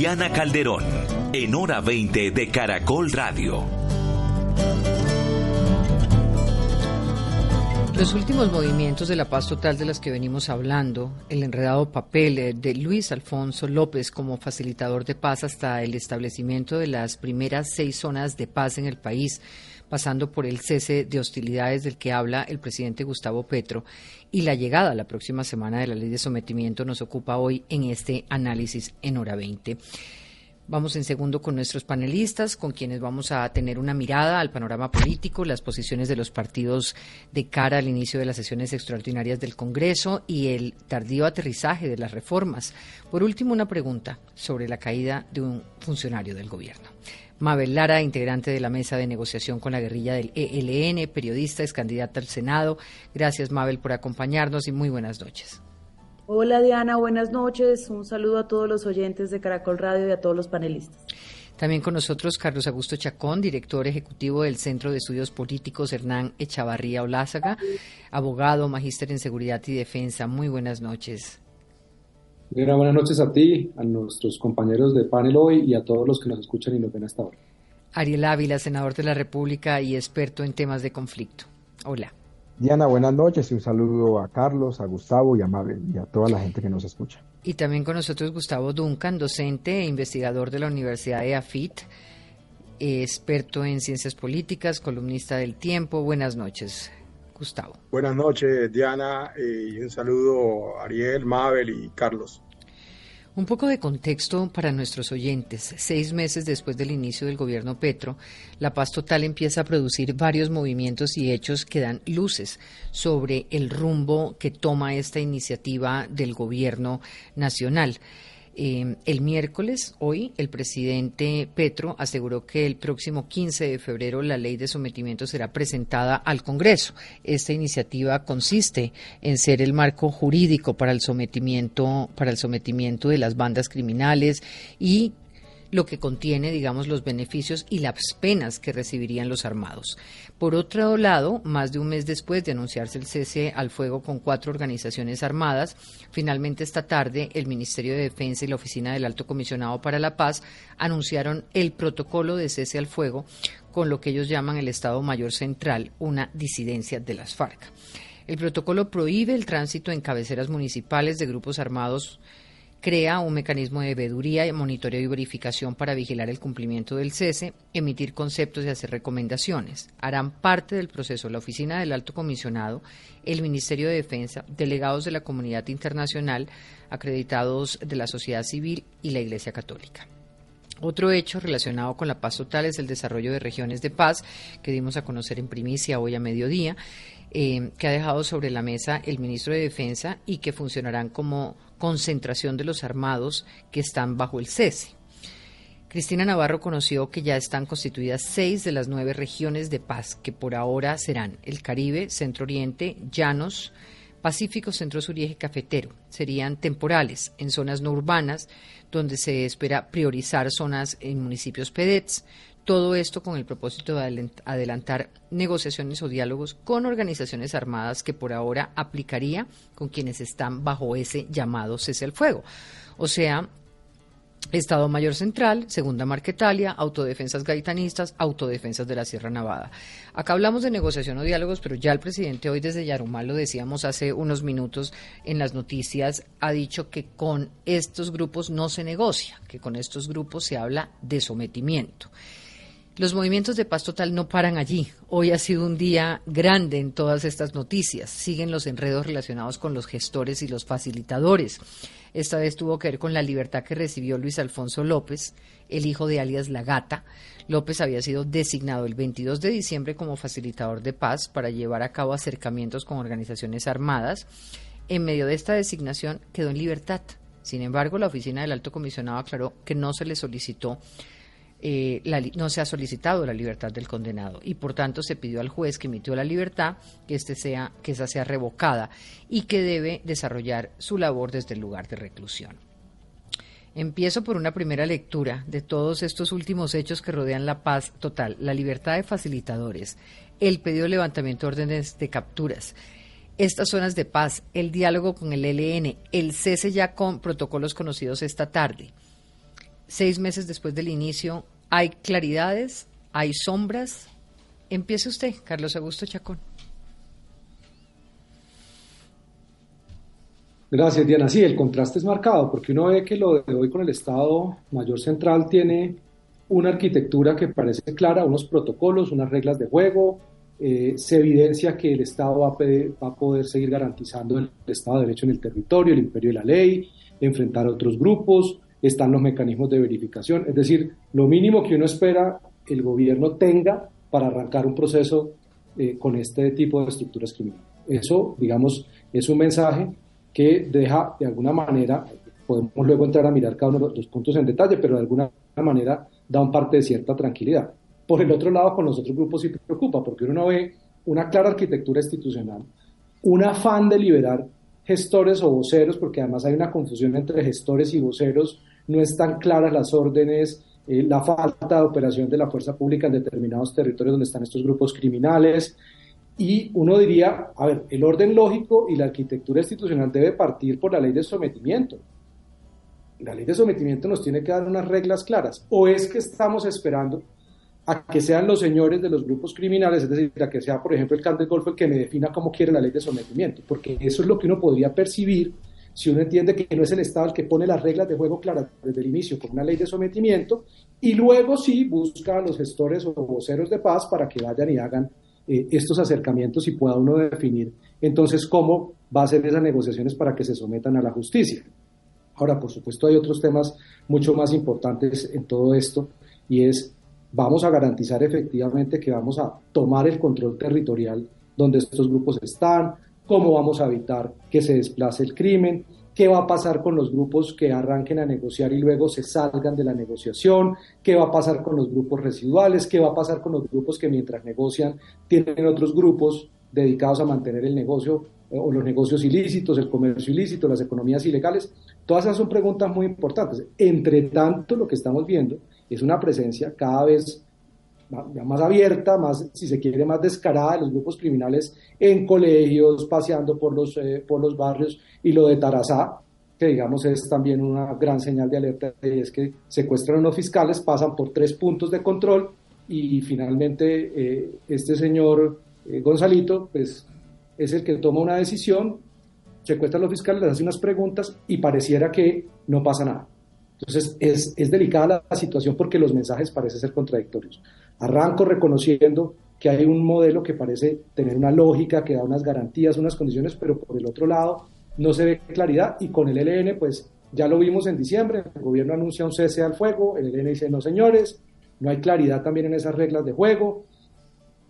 Diana Calderón, en hora 20 de Caracol Radio. Los últimos movimientos de la paz total de las que venimos hablando, el enredado papel eh, de Luis Alfonso López como facilitador de paz hasta el establecimiento de las primeras seis zonas de paz en el país, pasando por el cese de hostilidades del que habla el presidente Gustavo Petro y la llegada la próxima semana de la ley de sometimiento nos ocupa hoy en este análisis en hora 20. Vamos en segundo con nuestros panelistas, con quienes vamos a tener una mirada al panorama político, las posiciones de los partidos de cara al inicio de las sesiones extraordinarias del Congreso y el tardío aterrizaje de las reformas. Por último, una pregunta sobre la caída de un funcionario del gobierno. Mabel Lara, integrante de la mesa de negociación con la guerrilla del ELN, periodista, es candidata al Senado. Gracias, Mabel, por acompañarnos y muy buenas noches. Hola Diana, buenas noches. Un saludo a todos los oyentes de Caracol Radio y a todos los panelistas. También con nosotros Carlos Augusto Chacón, director ejecutivo del Centro de Estudios Políticos Hernán Echavarría Olázaga, abogado, magíster en Seguridad y Defensa. Muy buenas noches. Buenas noches a ti, a nuestros compañeros de panel hoy y a todos los que nos escuchan y nos ven hasta ahora. Ariel Ávila, senador de la República y experto en temas de conflicto. Hola. Diana, buenas noches y un saludo a Carlos, a Gustavo y a Mabel y a toda la gente que nos escucha. Y también con nosotros Gustavo Duncan, docente e investigador de la Universidad de AFIT, experto en ciencias políticas, columnista del tiempo. Buenas noches, Gustavo. Buenas noches, Diana, eh, y un saludo a Ariel, Mabel y Carlos. Un poco de contexto para nuestros oyentes. Seis meses después del inicio del gobierno Petro, La Paz Total empieza a producir varios movimientos y hechos que dan luces sobre el rumbo que toma esta iniciativa del gobierno nacional. Eh, el miércoles, hoy, el presidente Petro aseguró que el próximo 15 de febrero la ley de sometimiento será presentada al Congreso. Esta iniciativa consiste en ser el marco jurídico para el sometimiento, para el sometimiento de las bandas criminales y lo que contiene, digamos, los beneficios y las penas que recibirían los armados. Por otro lado, más de un mes después de anunciarse el cese al fuego con cuatro organizaciones armadas, finalmente esta tarde el Ministerio de Defensa y la Oficina del Alto Comisionado para la Paz anunciaron el protocolo de cese al fuego con lo que ellos llaman el Estado Mayor Central, una disidencia de las FARC. El protocolo prohíbe el tránsito en cabeceras municipales de grupos armados crea un mecanismo de veeduría, monitoreo y verificación para vigilar el cumplimiento del cese, emitir conceptos y hacer recomendaciones. Harán parte del proceso la Oficina del Alto Comisionado, el Ministerio de Defensa, delegados de la comunidad internacional, acreditados de la sociedad civil y la Iglesia Católica. Otro hecho relacionado con la paz total es el desarrollo de regiones de paz que dimos a conocer en primicia hoy a mediodía, eh, que ha dejado sobre la mesa el ministro de Defensa y que funcionarán como concentración de los armados que están bajo el cese. Cristina Navarro conoció que ya están constituidas seis de las nueve regiones de paz, que por ahora serán el Caribe, Centro Oriente, Llanos, Pacífico, Centro Sur y Eje Cafetero. Serían temporales en zonas no urbanas, donde se espera priorizar zonas en municipios PEDETS. Todo esto con el propósito de adelantar negociaciones o diálogos con organizaciones armadas que por ahora aplicaría con quienes están bajo ese llamado cese al fuego. O sea, Estado Mayor Central, Segunda Marquetalia, Autodefensas Gaitanistas, Autodefensas de la Sierra Nevada. Acá hablamos de negociación o diálogos, pero ya el presidente hoy desde Yarumal, lo decíamos hace unos minutos en las noticias, ha dicho que con estos grupos no se negocia, que con estos grupos se habla de sometimiento. Los movimientos de paz total no paran allí. Hoy ha sido un día grande en todas estas noticias. Siguen los enredos relacionados con los gestores y los facilitadores. Esta vez tuvo que ver con la libertad que recibió Luis Alfonso López, el hijo de alias La Gata. López había sido designado el 22 de diciembre como facilitador de paz para llevar a cabo acercamientos con organizaciones armadas. En medio de esta designación quedó en libertad. Sin embargo, la oficina del alto comisionado aclaró que no se le solicitó eh, no se ha solicitado la libertad del condenado y por tanto se pidió al juez que emitió la libertad que este sea que esa sea revocada y que debe desarrollar su labor desde el lugar de reclusión. Empiezo por una primera lectura de todos estos últimos hechos que rodean la paz total, la libertad de facilitadores, el pedido de levantamiento de órdenes de capturas, estas zonas de paz, el diálogo con el LN, el cese ya con protocolos conocidos esta tarde seis meses después del inicio, ¿hay claridades? ¿Hay sombras? Empiece usted, Carlos Augusto Chacón. Gracias, Diana. Sí, el contraste es marcado porque uno ve que lo de hoy con el Estado Mayor Central tiene una arquitectura que parece clara, unos protocolos, unas reglas de juego. Eh, se evidencia que el Estado va a, va a, poder seguir garantizando el Estado de Derecho en el territorio, el imperio de la ley, enfrentar a otros grupos, están los mecanismos de verificación. Es decir, lo mínimo que uno espera el gobierno tenga para arrancar un proceso eh, con este tipo de estructuras criminales. Eso, digamos, es un mensaje que deja de alguna manera, podemos luego entrar a mirar cada uno de los puntos en detalle, pero de alguna manera da un parte de cierta tranquilidad. Por el otro lado, con los otros grupos sí preocupa, porque uno ve una clara arquitectura institucional, un afán de liberar gestores o voceros, porque además hay una confusión entre gestores y voceros, no están claras las órdenes, eh, la falta de operación de la fuerza pública en determinados territorios donde están estos grupos criminales, y uno diría, a ver, el orden lógico y la arquitectura institucional debe partir por la ley de sometimiento. La ley de sometimiento nos tiene que dar unas reglas claras. O es que estamos esperando a que sean los señores de los grupos criminales, es decir, a que sea, por ejemplo, el Cante Golfo el que me defina cómo quiere la ley de sometimiento, porque eso es lo que uno podría percibir si uno entiende que no es el Estado el que pone las reglas de juego claras desde el inicio con una ley de sometimiento y luego sí busca a los gestores o voceros de paz para que vayan y hagan eh, estos acercamientos y pueda uno definir entonces cómo va a ser esas negociaciones para que se sometan a la justicia. Ahora, por supuesto, hay otros temas mucho más importantes en todo esto y es, vamos a garantizar efectivamente que vamos a tomar el control territorial donde estos grupos están, cómo vamos a evitar que se desplace el crimen, qué va a pasar con los grupos que arranquen a negociar y luego se salgan de la negociación, qué va a pasar con los grupos residuales, qué va a pasar con los grupos que mientras negocian tienen otros grupos dedicados a mantener el negocio eh, o los negocios ilícitos, el comercio ilícito, las economías ilegales. Todas esas son preguntas muy importantes. Entre tanto, lo que estamos viendo es una presencia cada vez más abierta, más, si se quiere, más descarada de los grupos criminales en colegios, paseando por los, eh, por los barrios, y lo de Tarazá, que digamos es también una gran señal de alerta, y es que secuestran a unos fiscales, pasan por tres puntos de control, y finalmente eh, este señor eh, Gonzalito, pues es el que toma una decisión, secuestra a los fiscales, les hace unas preguntas, y pareciera que no pasa nada. Entonces es, es delicada la situación porque los mensajes parecen ser contradictorios. Arranco reconociendo que hay un modelo que parece tener una lógica, que da unas garantías, unas condiciones, pero por el otro lado no se ve claridad y con el ELN pues ya lo vimos en diciembre, el gobierno anuncia un cese al fuego, el ELN dice no señores, no hay claridad también en esas reglas de juego,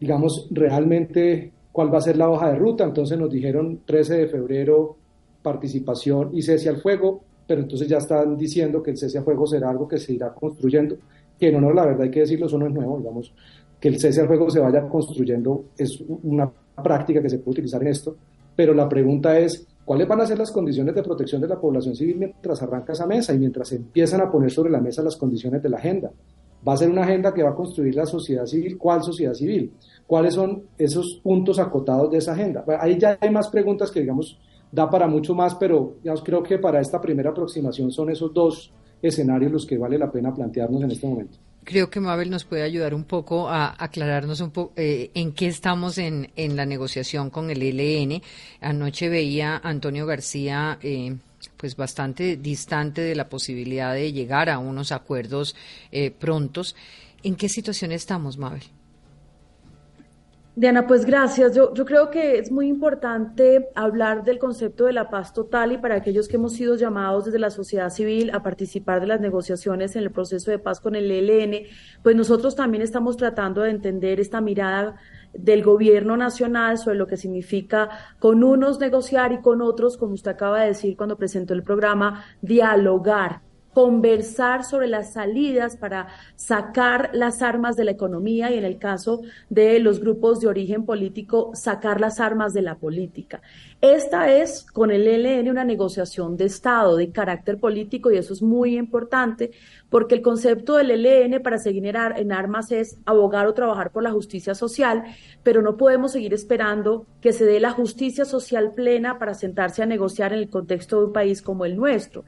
digamos realmente cuál va a ser la hoja de ruta, entonces nos dijeron 13 de febrero participación y cese al fuego, pero entonces ya están diciendo que el cese al fuego será algo que se irá construyendo que no, no, la verdad hay que decirlo, eso no es nuevo, digamos, que el cese al fuego se vaya construyendo es una práctica que se puede utilizar en esto, pero la pregunta es, ¿cuáles van a ser las condiciones de protección de la población civil mientras arranca esa mesa y mientras se empiezan a poner sobre la mesa las condiciones de la agenda? Va a ser una agenda que va a construir la sociedad civil. ¿Cuál sociedad civil? ¿Cuáles son esos puntos acotados de esa agenda? Ahí ya hay más preguntas que, digamos, da para mucho más, pero digamos, creo que para esta primera aproximación son esos dos escenarios los que vale la pena plantearnos en este momento. Creo que Mabel nos puede ayudar un poco a aclararnos un poco eh, en qué estamos en, en, la negociación con el ELN. Anoche veía Antonio García eh, pues bastante distante de la posibilidad de llegar a unos acuerdos eh, prontos. ¿En qué situación estamos, Mabel? Diana, pues gracias. Yo, yo creo que es muy importante hablar del concepto de la paz total y para aquellos que hemos sido llamados desde la sociedad civil a participar de las negociaciones en el proceso de paz con el ELN, pues nosotros también estamos tratando de entender esta mirada del gobierno nacional sobre lo que significa con unos negociar y con otros, como usted acaba de decir cuando presentó el programa, dialogar conversar sobre las salidas para sacar las armas de la economía y en el caso de los grupos de origen político, sacar las armas de la política. Esta es con el ELN una negociación de Estado de carácter político y eso es muy importante porque el concepto del ELN para seguir en armas es abogar o trabajar por la justicia social, pero no podemos seguir esperando que se dé la justicia social plena para sentarse a negociar en el contexto de un país como el nuestro.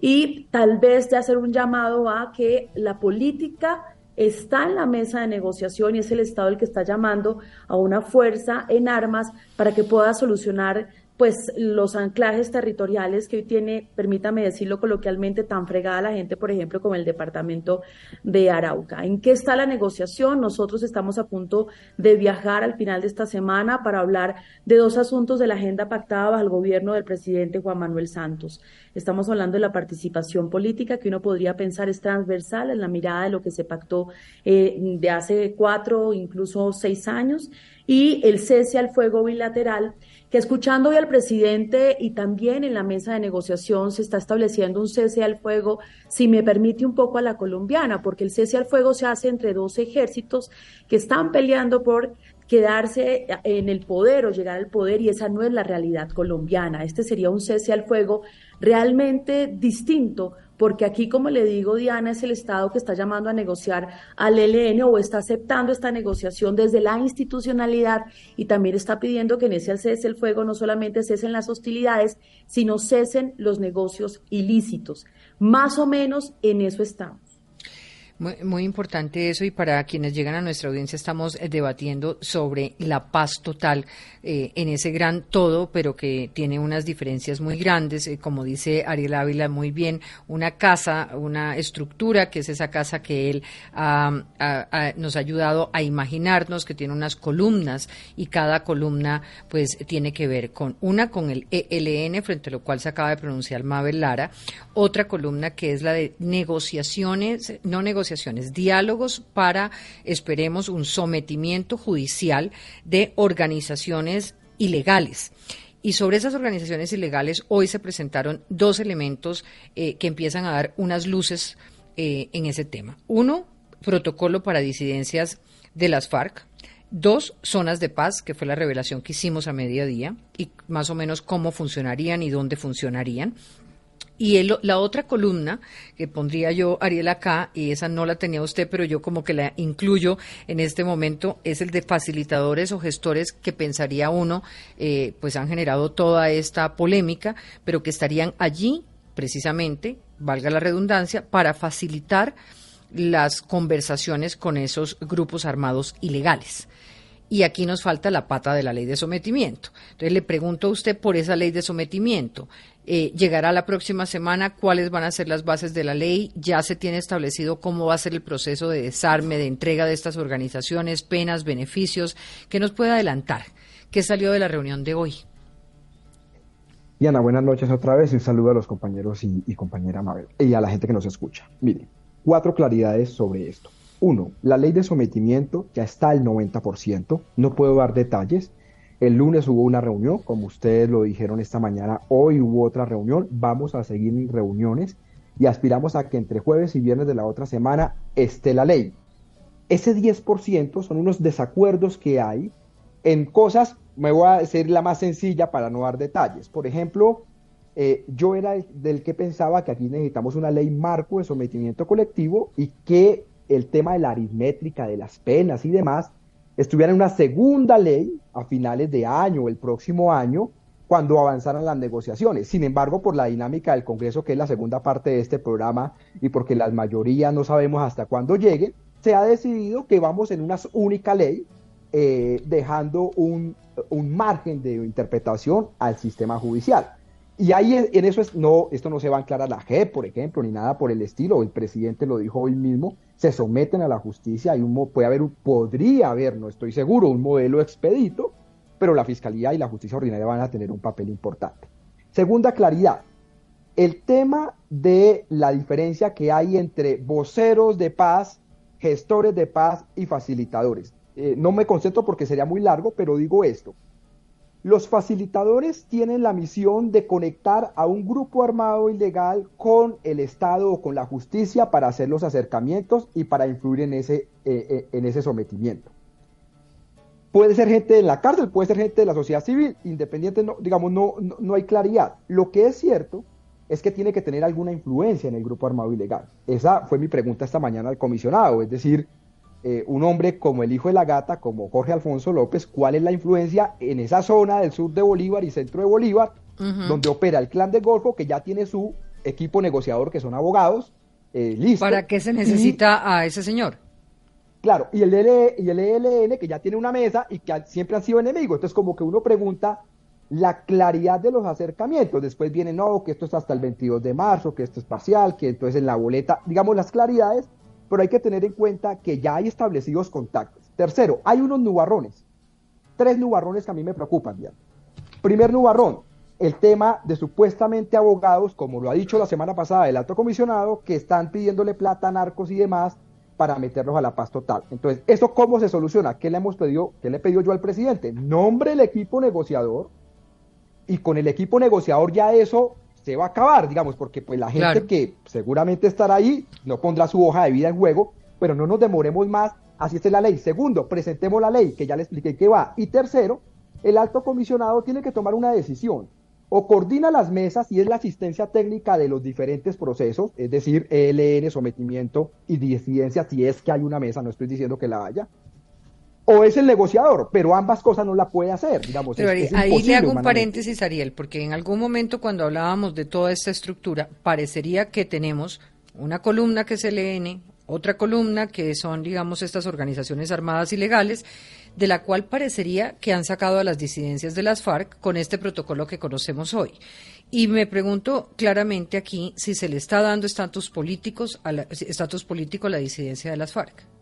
Y tal vez de hacer un llamado a que la política está en la mesa de negociación y es el Estado el que está llamando a una fuerza en armas para que pueda solucionar pues los anclajes territoriales que hoy tiene, permítame decirlo coloquialmente, tan fregada la gente, por ejemplo, como el departamento de Arauca. ¿En qué está la negociación? Nosotros estamos a punto de viajar al final de esta semana para hablar de dos asuntos de la agenda pactada bajo el gobierno del presidente Juan Manuel Santos. Estamos hablando de la participación política, que uno podría pensar es transversal en la mirada de lo que se pactó eh, de hace cuatro, incluso seis años, y el cese al fuego bilateral escuchando hoy al presidente y también en la mesa de negociación se está estableciendo un cese al fuego, si me permite un poco a la colombiana, porque el cese al fuego se hace entre dos ejércitos que están peleando por quedarse en el poder o llegar al poder y esa no es la realidad colombiana. Este sería un cese al fuego realmente distinto porque aquí, como le digo, Diana, es el Estado que está llamando a negociar al ELN o está aceptando esta negociación desde la institucionalidad y también está pidiendo que en ese cese el fuego no solamente cesen las hostilidades, sino cesen los negocios ilícitos. Más o menos en eso estamos. Muy, importante eso y para quienes llegan a nuestra audiencia estamos eh, debatiendo sobre la paz total eh, en ese gran todo, pero que tiene unas diferencias muy grandes, eh, como dice Ariel Ávila muy bien, una casa, una estructura que es esa casa que él nos ha ayudado a imaginarnos, que tiene unas columnas y cada columna pues tiene que ver con una con el ELN, frente a lo cual se acaba de pronunciar Mabel Lara, otra columna que es la de negociaciones, no negociaciones, diálogos para, esperemos, un sometimiento judicial de organizaciones ilegales. Y sobre esas organizaciones ilegales hoy se presentaron dos elementos eh, que empiezan a dar unas luces eh, en ese tema. Uno, protocolo para disidencias de las FARC. Dos, zonas de paz, que fue la revelación que hicimos a mediodía, y más o menos cómo funcionarían y dónde funcionarían. Y la otra columna que pondría yo, Ariel, acá, y esa no la tenía usted, pero yo como que la incluyo en este momento, es el de facilitadores o gestores que pensaría uno, eh, pues han generado toda esta polémica, pero que estarían allí precisamente, valga la redundancia, para facilitar las conversaciones con esos grupos armados ilegales y aquí nos falta la pata de la ley de sometimiento. Entonces le pregunto a usted por esa ley de sometimiento. Eh, llegará la próxima semana, cuáles van a ser las bases de la ley, ya se tiene establecido cómo va a ser el proceso de desarme, de entrega de estas organizaciones, penas, beneficios, ¿qué nos puede adelantar? ¿Qué salió de la reunión de hoy? Diana, buenas noches otra vez y un saludo a los compañeros y, y compañera Mabel y a la gente que nos escucha. Mire, cuatro claridades sobre esto. Uno, la ley de sometimiento ya está al 90%, no puedo dar detalles, el lunes hubo una reunión, como ustedes lo dijeron esta mañana, hoy hubo otra reunión, vamos a seguir en reuniones y aspiramos a que entre jueves y viernes de la otra semana esté la ley. Ese 10% son unos desacuerdos que hay en cosas, me voy a decir la más sencilla para no dar detalles. Por ejemplo, eh, yo era del que pensaba que aquí necesitamos una ley marco de sometimiento colectivo y que el tema de la aritmética, de las penas y demás, estuviera en una segunda ley a finales de año el próximo año cuando avanzaran las negociaciones. Sin embargo, por la dinámica del Congreso, que es la segunda parte de este programa, y porque las mayorías no sabemos hasta cuándo lleguen, se ha decidido que vamos en una única ley, eh, dejando un, un margen de interpretación al sistema judicial. Y ahí en eso es, no, esto no se va a aclarar la JEP, por ejemplo, ni nada por el estilo. El presidente lo dijo hoy mismo, se someten a la justicia, hay un, puede haber, podría haber, no estoy seguro, un modelo expedito, pero la fiscalía y la justicia ordinaria van a tener un papel importante. Segunda claridad, el tema de la diferencia que hay entre voceros de paz, gestores de paz y facilitadores. Eh, no me concentro porque sería muy largo, pero digo esto. Los facilitadores tienen la misión de conectar a un grupo armado ilegal con el Estado o con la justicia para hacer los acercamientos y para influir en ese, eh, eh, en ese sometimiento. Puede ser gente de la cárcel, puede ser gente de la sociedad civil, independiente, no, digamos, no, no hay claridad. Lo que es cierto es que tiene que tener alguna influencia en el grupo armado ilegal. Esa fue mi pregunta esta mañana al comisionado, es decir, eh, un hombre como el hijo de la gata, como Jorge Alfonso López, cuál es la influencia en esa zona del sur de Bolívar y centro de Bolívar, donde opera el clan del Golfo, que ya tiene su equipo negociador que son abogados, eh, listo. ¿Para qué se necesita a ese señor? Claro, y el, e y el ELN que ya tiene una mesa y que siempre han sido enemigos. Entonces, como que uno pregunta la claridad de los acercamientos. Después viene, no, que esto es hasta el 22 de marzo, que esto es parcial, que entonces en la boleta, digamos las claridades, pero hay que tener en cuenta que ya hay establecidos contactos. Tercero, hay unos nubarrones. Tres nubarrones que a mí me preocupan, ya. Primer nubarrón, el tema de supuestamente abogados, como lo ha dicho la semana pasada el alto comisionado, que están pidiéndole plata a narcos y demás para meterlos a la paz total. Entonces, ¿eso cómo se soluciona? ¿Qué le hemos pedido? ¿Qué le he pedido yo al presidente? Nombre el equipo negociador y con el equipo negociador ya eso se va a acabar, digamos, porque pues la gente que seguramente estará ahí no pondrá su hoja de vida en juego, pero no nos demoremos más, así es la ley. Segundo, presentemos la ley, que ya le expliqué que va. Y tercero, el alto comisionado tiene que tomar una decisión. O coordina las mesas y es la asistencia técnica de los diferentes procesos, es decir, ELN, sometimiento y disidencia, si es que hay una mesa, no estoy diciendo que la haya, o es el negociador, pero ambas cosas no la puede hacer, digamos. ahí le hago un paréntesis, Ariel, porque en algún momento cuando hablábamos de toda esta estructura, parecería que tenemos una columna que es el EN, otra columna que son, digamos, estas organizaciones armadas ilegales, de la cual parecería que han sacado a las disidencias de las FARC con este protocolo que conocemos hoy. Y me pregunto claramente aquí si se le está dando estatus políticos a estatus político a la disidencia de las FARC.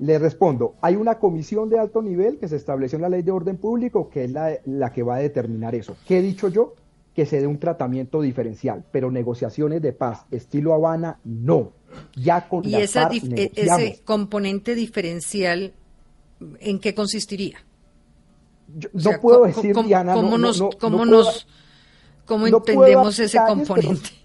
Le respondo, hay una comisión de alto nivel que se estableció en la ley de orden público que es la, que va a determinar eso. ¿Qué he dicho yo? Que se dé un tratamiento diferencial, pero negociaciones de paz estilo Habana, no. Ya con ¿Y esa e, ese componente diferencial, en qué consistiría? no puedo decir, Diana, ¿cómo, nos, cómo entendemos ese componente?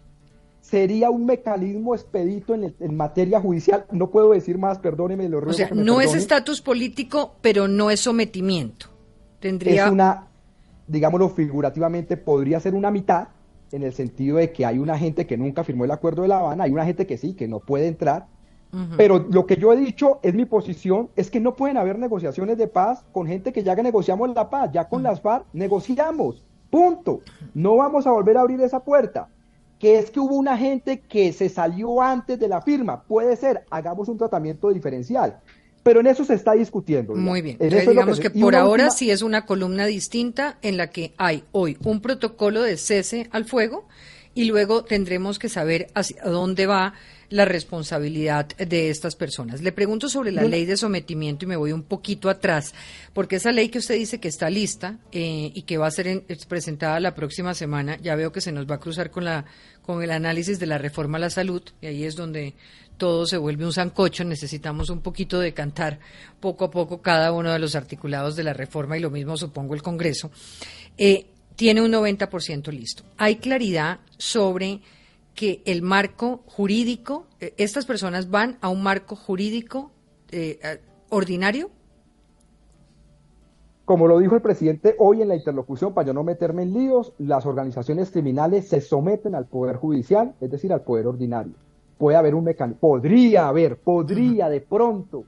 Sería un mecanismo expedito en, materia judicial. No puedo decir más, perdóneme. Lo o sea, no es estatus político, pero no es sometimiento. Tendría... Es una, digámoslo figurativamente, podría ser una mitad, en el sentido de que hay una gente que nunca firmó el acuerdo de La Habana, hay una gente que sí, que no puede entrar. Pero lo que yo he dicho es mi posición, es que no pueden haber negociaciones de paz con gente que ya que negociamos la paz, ya con las FARC negociamos, punto. No vamos a volver a abrir esa puerta que es que hubo una gente que se salió antes de la firma. Puede ser, hagamos un tratamiento diferencial. Pero en eso se está discutiendo. Muy bien. digamos que, por ahora sí es una columna distinta en la que hay hoy un protocolo de cese al fuego y luego tendremos que saber hacia dónde va la responsabilidad de estas personas. Le pregunto sobre la ley de sometimiento y me voy un poquito atrás, porque esa ley que usted dice que está lista eh, y que va a ser presentada la próxima semana, ya veo que se nos va a cruzar con, la, con el análisis de la reforma a la salud, y ahí es donde todo se vuelve un zancocho, necesitamos un poquito de cantar poco a poco cada uno de los articulados de la reforma y lo mismo supongo el Congreso. Eh, tiene un 90% listo. Hay claridad sobre que el marco jurídico, eh, estas personas van a un marco jurídico eh, ordinario? Como lo dijo el presidente hoy en la interlocución, para yo no meterme en líos, las organizaciones criminales se someten al poder judicial, es decir, al poder ordinario. Puede haber un mecanismo, podría haber, podría de pronto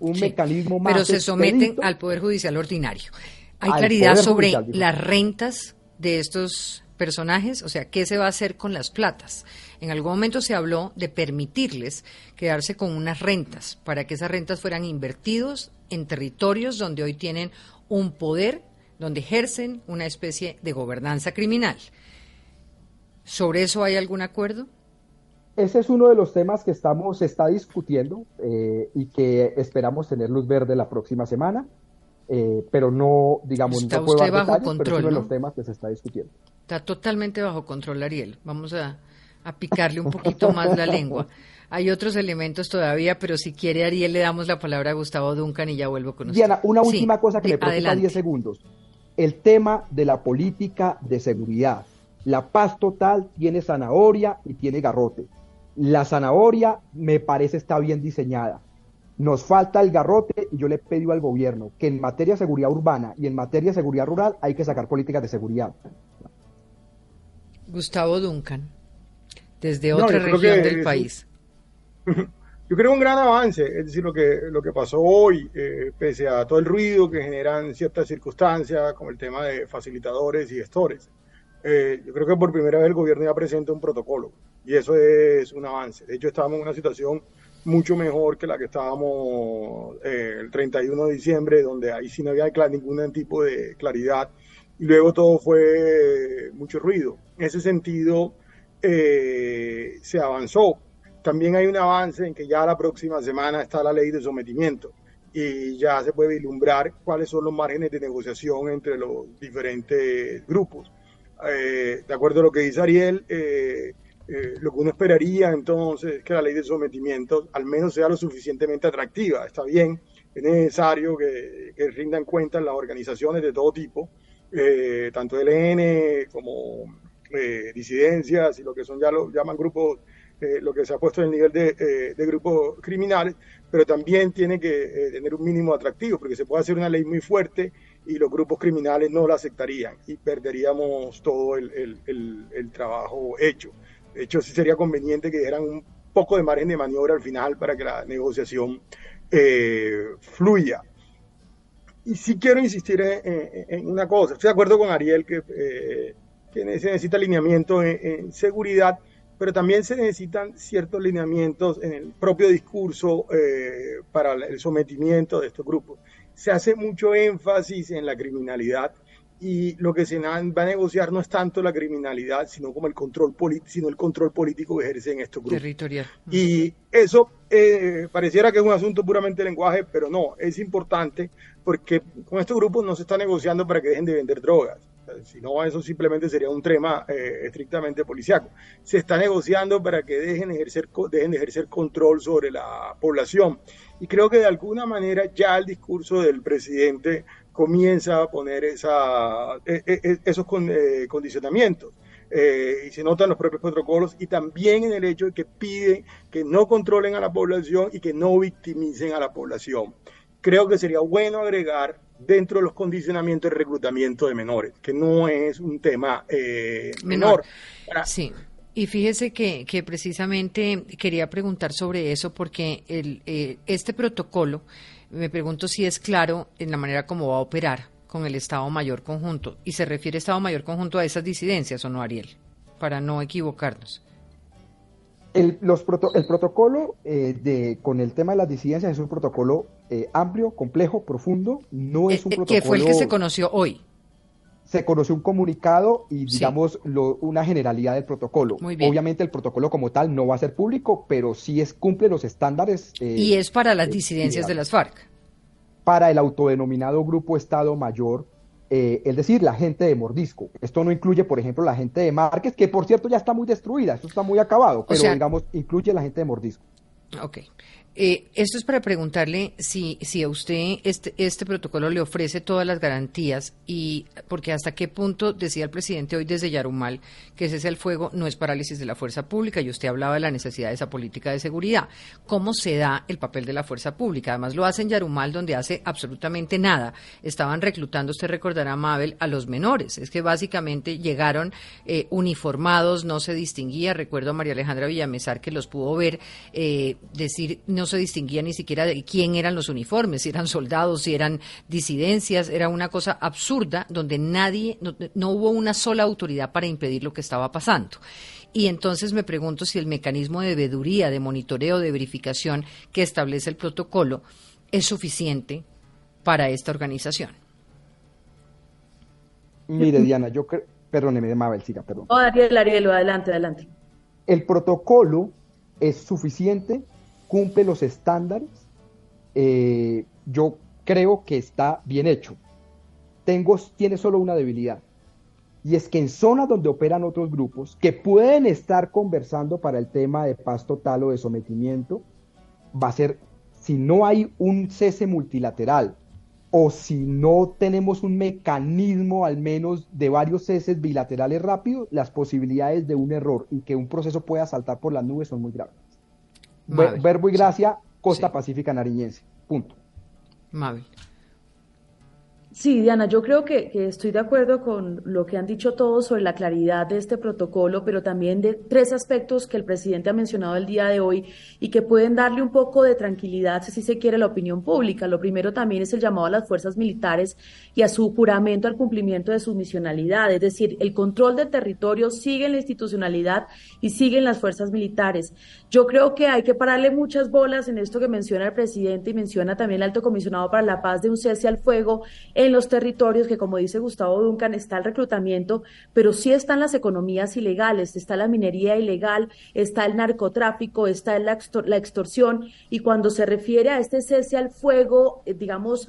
un mecanismo más. Pero se someten al poder judicial ordinario. ¿Hay claridad sobre las rentas de estos personajes? O sea, ¿qué se va a hacer con las platas? En algún momento se habló de permitirles quedarse con unas rentas para que esas rentas fueran invertidos en territorios donde hoy tienen un poder, donde ejercen una especie de gobernanza criminal. ¿Sobre eso hay algún acuerdo? Ese es uno de los temas que estamos, se está discutiendo eh, y que esperamos tener luz verde la próxima semana. Eh, pero no, digamos, está no puedo usted bajo control, pero es uno de los temas que se está discutiendo. Está totalmente bajo control, Ariel. Vamos a, picarle un poquito más la lengua. Hay otros elementos todavía, pero si quiere, Ariel, le damos la palabra a Gustavo Duncan y ya vuelvo con usted. Diana, una última cosa que le preocupa 10 segundos. El tema de la política de seguridad. La paz total tiene zanahoria y tiene garrote. La zanahoria me parece está bien diseñada. Nos falta el garrote y yo le he al gobierno que en materia de seguridad urbana y en materia de seguridad rural hay que sacar políticas de seguridad. Gustavo Duncan, desde otra región del país. Yo creo un gran avance, es decir, lo que, lo que pasó hoy, eh, pese a todo el ruido que generan ciertas circunstancias, como el tema de facilitadores y gestores. eh, yo creo que por primera vez el gobierno ya presenta un protocolo y eso es un avance. De hecho, estábamos en una situación mucho mejor que la que estábamos eh, el 31 de diciembre, donde ahí sí no había ningún tipo de claridad y luego todo fue mucho ruido. En ese sentido, eh, se avanzó. También hay un avance en que ya la próxima semana está la ley de sometimiento y ya se puede vislumbrar cuáles son los márgenes de negociación entre los diferentes grupos. Eh, de acuerdo a lo que dice Ariel, eh, eh, lo que uno esperaría entonces es que la ley de sometimiento al menos sea lo suficientemente atractiva. Está bien, es necesario que, que rindan cuentas las organizaciones de todo tipo, tanto ELN como disidencias y lo que son ya lo llaman grupos, lo que se ha puesto en el nivel de, de grupos criminales, pero también tiene que tener un mínimo atractivo, porque se puede hacer una ley muy fuerte y los grupos criminales no la aceptarían y perderíamos todo el, el, el, trabajo hecho. De hecho, sí sería conveniente que dieran un poco de margen de maniobra al final para que la negociación eh, fluya. Y sí quiero insistir en, una cosa. Estoy de acuerdo con Ariel que, eh, se necesita alineamiento en, seguridad, pero también se necesitan ciertos lineamientos en el propio discurso eh, para el sometimiento de estos grupos se hace mucho énfasis en la criminalidad y lo que se va a negociar no es tanto la criminalidad, sino como el control sino el control político que ejercen estos grupos. Territorial. Y eso eh, pareciera que es un asunto puramente de lenguaje, pero no, es importante porque con estos grupos no se está negociando para que dejen de vender drogas. Si no, eso simplemente sería un tema eh, estrictamente policiaco. Se está negociando para que dejen, ejercer, dejen de ejercer control sobre la población y creo que de alguna manera ya el discurso del presidente comienza a poner esa, e, e, e, esos condicionamientos. Eh, y se notan los propios protocolos y también en el hecho de que pide que no controlen a la población y que no victimicen a la población. Creo que sería bueno agregar dentro de los condicionamientos de reclutamiento de menores, que no es un tema eh, menor. Sí. Y fíjese que, que, precisamente quería preguntar sobre eso porque el, eh, este protocolo, me pregunto si es claro en la manera como va a operar con el Estado Mayor Conjunto. Y se refiere Estado Mayor Conjunto a esas disidencias, ¿o no, Ariel? Para no equivocarnos. El, los el protocolo eh, de, con el tema de las disidencias es un protocolo eh, amplio, complejo, profundo. No es un protocolo. Que fue el que se conoció hoy se conoció un comunicado y, digamos, una generalidad del protocolo. Obviamente el protocolo como tal no va a ser público, pero sí es, cumple los estándares. Eh, y es para las eh, disidencias de las FARC. Para el autodenominado Grupo Estado Mayor, eh, es decir, la gente de Mordisco. Esto no incluye, por ejemplo, la gente de Márquez, que por cierto ya está muy destruida, esto está muy acabado, pero digamos, incluye la gente de Mordisco. Ok. Eh, esto es para preguntarle si, si a usted este, este protocolo le ofrece todas las garantías y porque hasta qué punto decía el presidente hoy desde Yarumal que ese es el fuego no es parálisis de la fuerza pública y usted hablaba de la necesidad de esa política de seguridad. ¿Cómo se da el papel de la fuerza pública? Además lo hace en Yarumal donde hace absolutamente nada. Estaban reclutando, usted recordará, Mabel, a los menores. Es que básicamente llegaron eh, uniformados, no se distinguía. Recuerdo a María Alejandra Villamesar que los pudo ver eh, decir no se distinguía ni siquiera de quién eran los uniformes, si eran soldados, si eran disidencias, era una cosa absurda donde nadie, no, hubo una sola autoridad para impedir lo que estaba pasando. Y entonces me pregunto si el mecanismo de veeduría, de monitoreo, de verificación que establece el protocolo es suficiente para esta organización. Mire, Diana, yo creo, perdóneme, Mabel, siga, perdón. No, Ariel, Ariel, adelante, adelante. El protocolo es suficiente cumple los estándares, eh, yo creo que está bien hecho. Tengo, tiene solo una debilidad, y es que en zonas donde operan otros grupos que pueden estar conversando para el tema de paz total o de sometimiento, va a ser, si no hay un cese multilateral o si no tenemos un mecanismo al menos de varios ceses bilaterales rápidos, las posibilidades de un error y que un proceso pueda saltar por las nubes son muy graves. Verbo y Gracia, Costa Pacífica Nariñense. Punto. Mabel. Sí, Diana, yo creo que, estoy de acuerdo con lo que han dicho todos sobre la claridad de este protocolo, pero también de tres aspectos que el presidente ha mencionado el día de hoy y que pueden darle un poco de tranquilidad, si se quiere, a la opinión pública. Lo primero también es el llamado a las fuerzas militares y a su juramento al cumplimiento de su misionalidad, es decir, el control del territorio sigue en la institucionalidad y sigue en las fuerzas militares. Yo creo que hay que pararle muchas bolas en esto que menciona el presidente y menciona también el alto comisionado para la paz de un cese al fuego en los territorios que, como dice Gustavo Duncan, está el reclutamiento, pero sí están las economías ilegales, está la minería ilegal, está el narcotráfico, está la, extorsión, y cuando se refiere a este cese al fuego, eh, digamos,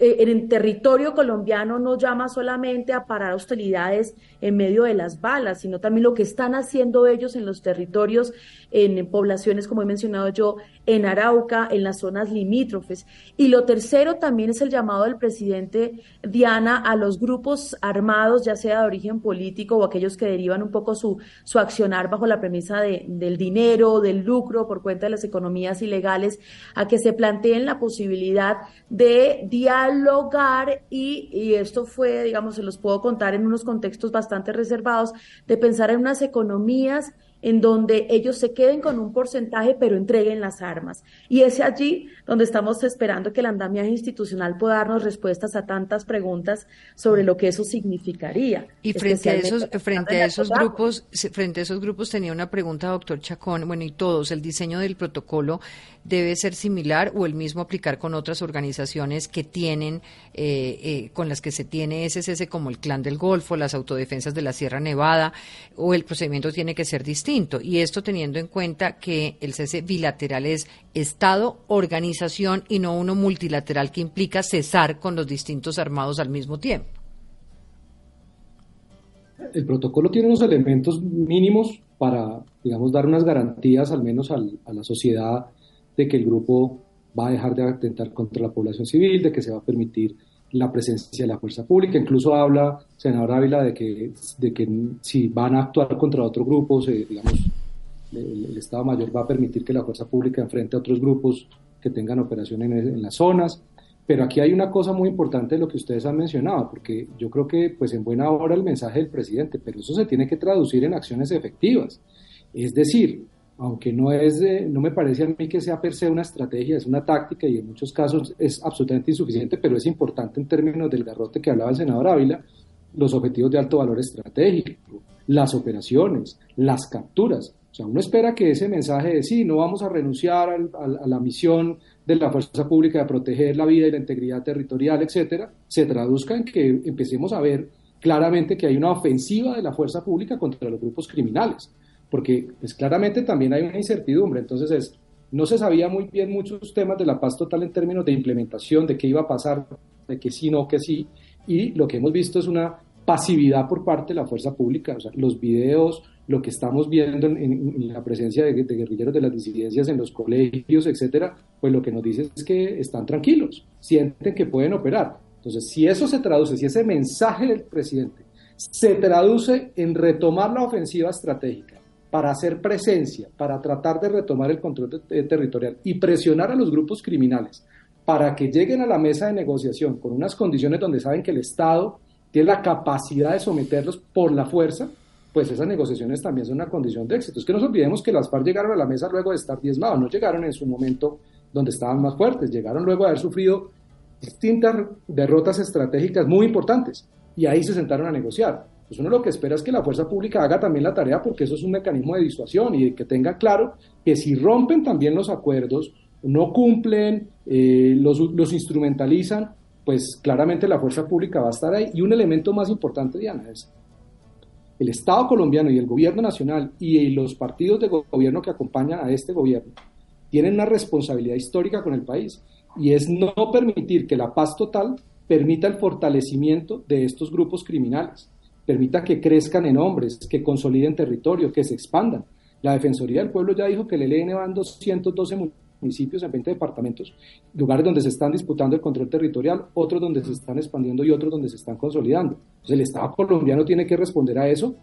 en el territorio colombiano no llama solamente a parar hostilidades en medio de las balas, sino también lo que están haciendo ellos en los territorios, en, poblaciones, como he mencionado yo, en Arauca, en las zonas limítrofes. Y lo tercero también es el llamado del presidente Diana a los grupos armados, ya sea de origen político o aquellos que derivan un poco su, su accionar bajo la premisa de, del dinero, del lucro por cuenta de las economías ilegales, a que se planteen la posibilidad de dialogar y, y esto fue, digamos, se los puedo contar en unos contextos bastante reservados, de pensar en unas economías en donde ellos se queden con un porcentaje pero entreguen las armas. Y es allí donde estamos esperando que el andamiaje institucional pueda darnos respuestas a tantas preguntas sobre lo que eso significaría. Y frente a esos, frente a esos grupos, frente a esos grupos tenía una pregunta, doctor Chacón, bueno, y todos, el diseño del protocolo debe ser similar o el mismo aplicar con otras organizaciones que tienen, eh, eh, con las que se tiene SSS como el Clan del Golfo, las autodefensas de la Sierra Nevada, o el procedimiento tiene que ser distinto y esto teniendo en cuenta que el cese bilateral es Estado, organización y no uno multilateral que implica cesar con los distintos armados al mismo tiempo. El protocolo tiene unos elementos mínimos para, digamos, dar unas garantías al menos a la sociedad de que el grupo va a dejar de atentar contra la población civil, de que se va a permitir la presencia de la fuerza pública. Incluso habla, senador Ávila, de que, de que si van a actuar contra otros grupos, digamos, el, Estado Mayor va a permitir que la fuerza pública enfrente a otros grupos que tengan operación en, en, las zonas. Pero aquí hay una cosa muy importante de lo que ustedes han mencionado, porque yo creo que pues en buena hora el mensaje del presidente, pero eso se tiene que traducir en acciones efectivas. Es decir, aunque no, es no me parece a mí que sea per se una estrategia, es una táctica y en muchos casos es absolutamente insuficiente, pero es importante en términos del garrote que hablaba el senador Ávila, los objetivos de alto valor estratégico, las operaciones, las capturas. O sea, uno espera que ese mensaje de sí, no vamos a renunciar a la misión de la fuerza pública de proteger la vida y la integridad territorial, etcétera, se traduzca en que empecemos a ver claramente que hay una ofensiva de la fuerza pública contra los grupos criminales porque pues claramente también hay una incertidumbre, entonces es, no se sabía muy bien muchos temas de la paz total en términos de implementación, de qué iba a pasar, de que sí, no, que sí, y lo que hemos visto es una pasividad por parte de la fuerza pública, o sea, los videos, lo que estamos viendo en, la presencia de, de, guerrilleros de las disidencias en los colegios, etcétera, pues lo que nos dice es que están tranquilos, sienten que pueden operar. Entonces, si eso se traduce, si ese mensaje del presidente se traduce en retomar la ofensiva estratégica, para hacer presencia, para tratar de retomar el control territorial y presionar a los grupos criminales para que lleguen a la mesa de negociación con unas condiciones donde saben que el Estado tiene la capacidad de someterlos por la fuerza, pues esas negociaciones también son una condición de éxito. Es que no nos olvidemos que las FARC llegaron a la mesa luego de estar diezmados, no llegaron en su momento donde estaban más fuertes, llegaron luego de haber sufrido distintas derrotas estratégicas muy importantes y ahí se sentaron a negociar. Pues uno lo que espera es que la fuerza pública haga también la tarea porque eso es un mecanismo de disuasión y que tenga claro que si rompen también los acuerdos, no cumplen, eh, los, los instrumentalizan, pues claramente la fuerza pública va a estar ahí. Y un elemento más importante, Diana, es el Estado colombiano y el gobierno nacional y los partidos de gobierno que acompañan a este gobierno tienen una responsabilidad histórica con el país y es no permitir que la paz total permita el fortalecimiento de estos grupos criminales permita que crezcan en hombres, que consoliden territorio, que se expandan. La Defensoría del Pueblo ya dijo que el ELN va en 212 municipios, en 20 departamentos, lugares donde se están disputando el control territorial, otros donde se están expandiendo y otros donde se están consolidando. Entonces el Estado colombiano tiene que responder a eso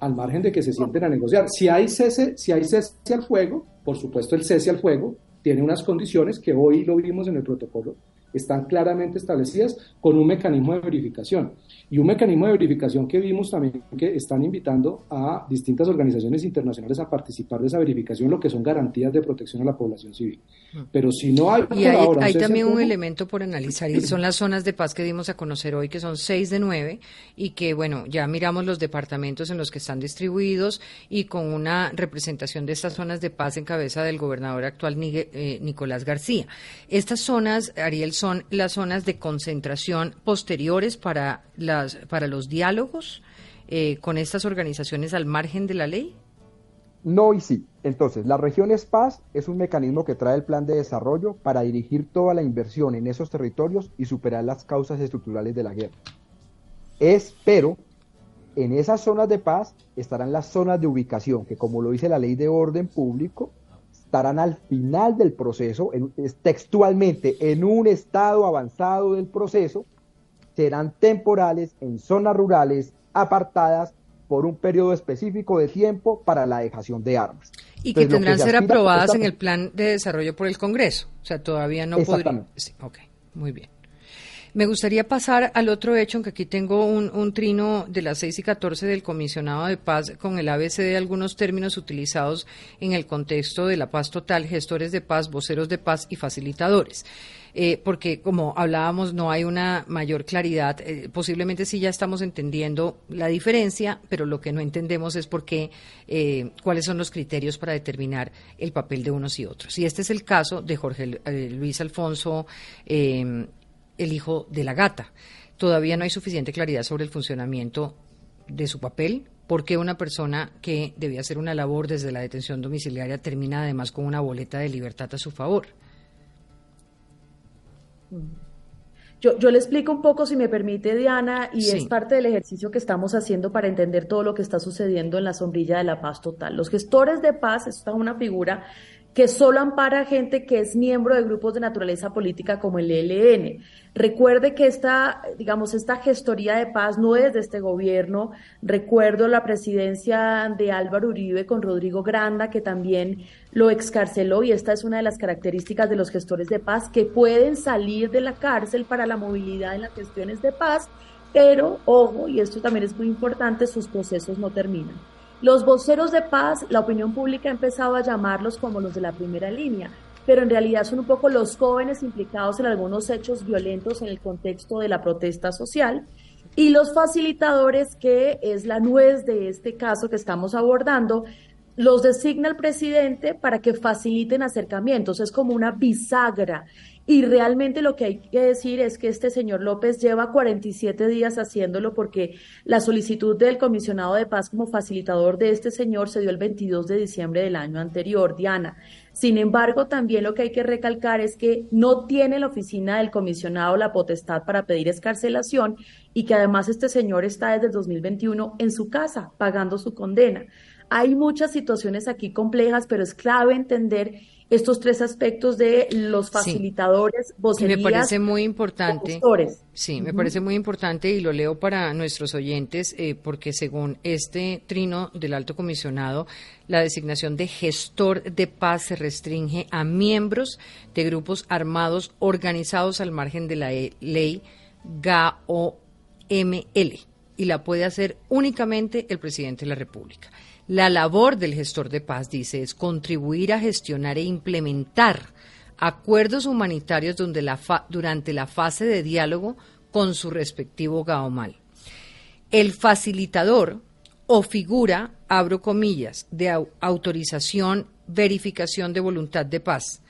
al margen de que se sienten a negociar. Si hay cese, si hay cese al fuego, por supuesto el cese al fuego tiene unas condiciones que hoy lo vimos en el protocolo, están claramente establecidas con un mecanismo de verificación. Y un mecanismo de verificación que vimos también que están invitando a distintas organizaciones internacionales a participar de esa verificación, lo que son garantías de protección a la población civil. Mm. Pero si no hay... Y hay, también un elemento por analizar, y son las zonas de paz que dimos a conocer hoy, que son seis de nueve, y que, bueno, ya miramos los departamentos en los que están distribuidos y con una representación de estas zonas de paz en cabeza del gobernador actual eh, Nicolás García. Estas zonas, Ariel, son las zonas de concentración posteriores para, las, para los diálogos eh, con estas organizaciones al margen de la ley. No y sí. Entonces, las regiones paz es un mecanismo que trae el plan de desarrollo para dirigir toda la inversión en esos territorios y superar las causas estructurales de la guerra. Es, pero, en esas zonas de paz estarán las zonas de ubicación, que como lo dice la ley de orden público, estarán al final del proceso, textualmente, en un estado avanzado del proceso, serán temporales en zonas rurales apartadas por un periodo específico de tiempo para la dejación de armas. Y que tendrán que ser aprobadas en el plan de desarrollo por el Congreso. O sea, todavía no podrían. Sí, ok, muy bien. Me gustaría pasar al otro hecho, aunque aquí tengo un, trino de las 6 y 14 del comisionado de paz con el ABC de algunos términos utilizados en el contexto de la paz total, gestores de paz, voceros de paz y facilitadores. Eh, porque como hablábamos no hay una mayor claridad. Eh, posiblemente sí ya estamos entendiendo la diferencia, pero lo que no entendemos es por qué, eh, cuáles son los criterios para determinar el papel de unos y otros. Y este es el caso de Jorge Luis Alfonso, el hijo de la gata. Todavía no hay suficiente claridad sobre el funcionamiento de su papel, por qué una persona que debía hacer una labor desde la detención domiciliaria termina además con una boleta de libertad a su favor. Yo, yo, le explico un poco, si me permite, Diana, y es parte del ejercicio que estamos haciendo para entender todo lo que está sucediendo en la sombrilla de la paz total. Los gestores de paz, esta es una figura que solo ampara a gente que es miembro de grupos de naturaleza política como el ELN. Recuerde que esta, digamos, esta gestoría de paz no es de este gobierno. Recuerdo la presidencia de Álvaro Uribe con Rodrigo Granda, que también lo excarceló, y esta es una de las características de los gestores de paz, que pueden salir de la cárcel para la movilidad en las gestiones de paz, pero, ojo, y esto también es muy importante, sus procesos no terminan. Los voceros de paz, la opinión pública ha empezado a llamarlos como los de la primera línea, pero en realidad son un poco los jóvenes implicados en algunos hechos violentos en el contexto de la protesta social. Y los facilitadores, que es la nuez de este caso que estamos abordando, los designa el presidente para que faciliten acercamientos, es como una bisagra y realmente lo que hay que decir es que este señor López lleva 47 días haciéndolo porque la solicitud del comisionado de paz como facilitador de este señor se dio el 22 de diciembre del año anterior, Diana. Sin embargo, también lo que hay que recalcar es que no tiene la oficina del comisionado la potestad para pedir escarcelación y que además este señor está desde el 2021 en su casa pagando su condena. Hay muchas situaciones aquí complejas, pero es clave entender estos tres aspectos de los facilitadores, sí. Me parece muy importante. Sí, me parece muy importante y lo leo para nuestros oyentes eh, porque según este trino del alto comisionado, la designación de gestor de paz se restringe a miembros de grupos armados organizados al margen de la e, ley GAOML y la puede hacer únicamente el presidente de la República. La labor del gestor de paz, dice, es contribuir a gestionar e implementar acuerdos humanitarios donde la durante la fase de diálogo con su respectivo GAOMAL. El facilitador o figura, abro comillas, de autorización, verificación de voluntad de paz,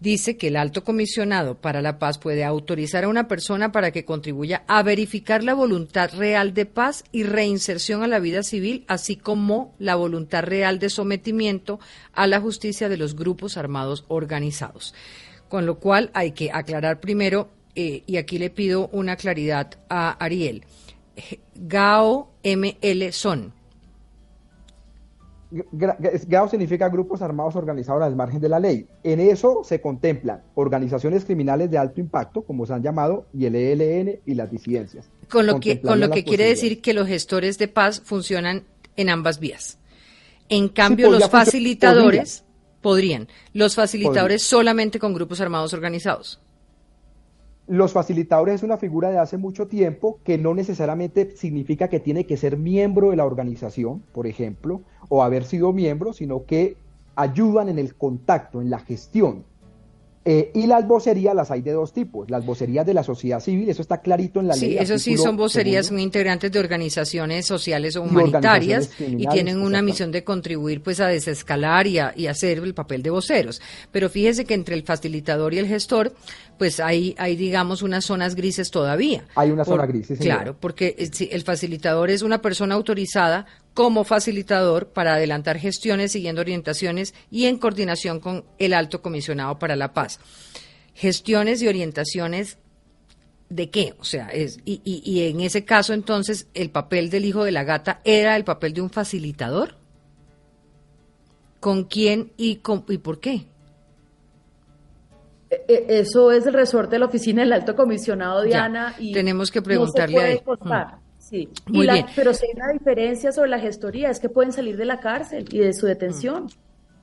dice que el alto comisionado para la paz puede autorizar a una persona para que contribuya a verificar la voluntad real de paz y reinserción a la vida civil, así como la voluntad real de sometimiento a la justicia de los grupos armados organizados. Con lo cual hay que aclarar primero, eh, y aquí le pido una claridad a Ariel, GAO ML son GAO significa grupos armados organizados al margen de la ley. En eso se contemplan organizaciones criminales de alto impacto, como se han llamado, y el ELN y las disidencias. Con lo que, con lo que quiere decir que los gestores de paz funcionan en ambas vías. En cambio, los facilitadores podrían. Los facilitadores solamente con grupos armados organizados. Los facilitadores es una figura de hace mucho tiempo que no necesariamente significa que tiene que ser miembro de la organización, por ejemplo, o haber sido miembro, sino que ayudan en el contacto, en la gestión eh, y las vocerías las hay de dos tipos. Las vocerías de la sociedad civil, eso está clarito en la ley. Sí, eso sí son vocerías muy integrantes de organizaciones sociales o humanitarias y, tienen una misión de contribuir pues a desescalar y a, y hacer el papel de voceros. Pero fíjese que entre el facilitador y el gestor, pues hay, hay digamos unas zonas grises todavía. Hay una zona gris, Claro, porque eh, el facilitador es una persona autorizada como facilitador para adelantar gestiones siguiendo orientaciones y en coordinación con el alto comisionado para la paz. Gestiones y orientaciones de qué, o sea, es, y, y, en ese caso entonces el papel del hijo de la gata era el papel de un facilitador. ¿Con quién y, con, y por qué? E, e, eso es el resorte de la oficina del alto comisionado Diana y tenemos que preguntarle a Sí, Muy bien. pero si hay una diferencia sobre la gestoría, es que pueden salir de la cárcel y de su detención. Mm.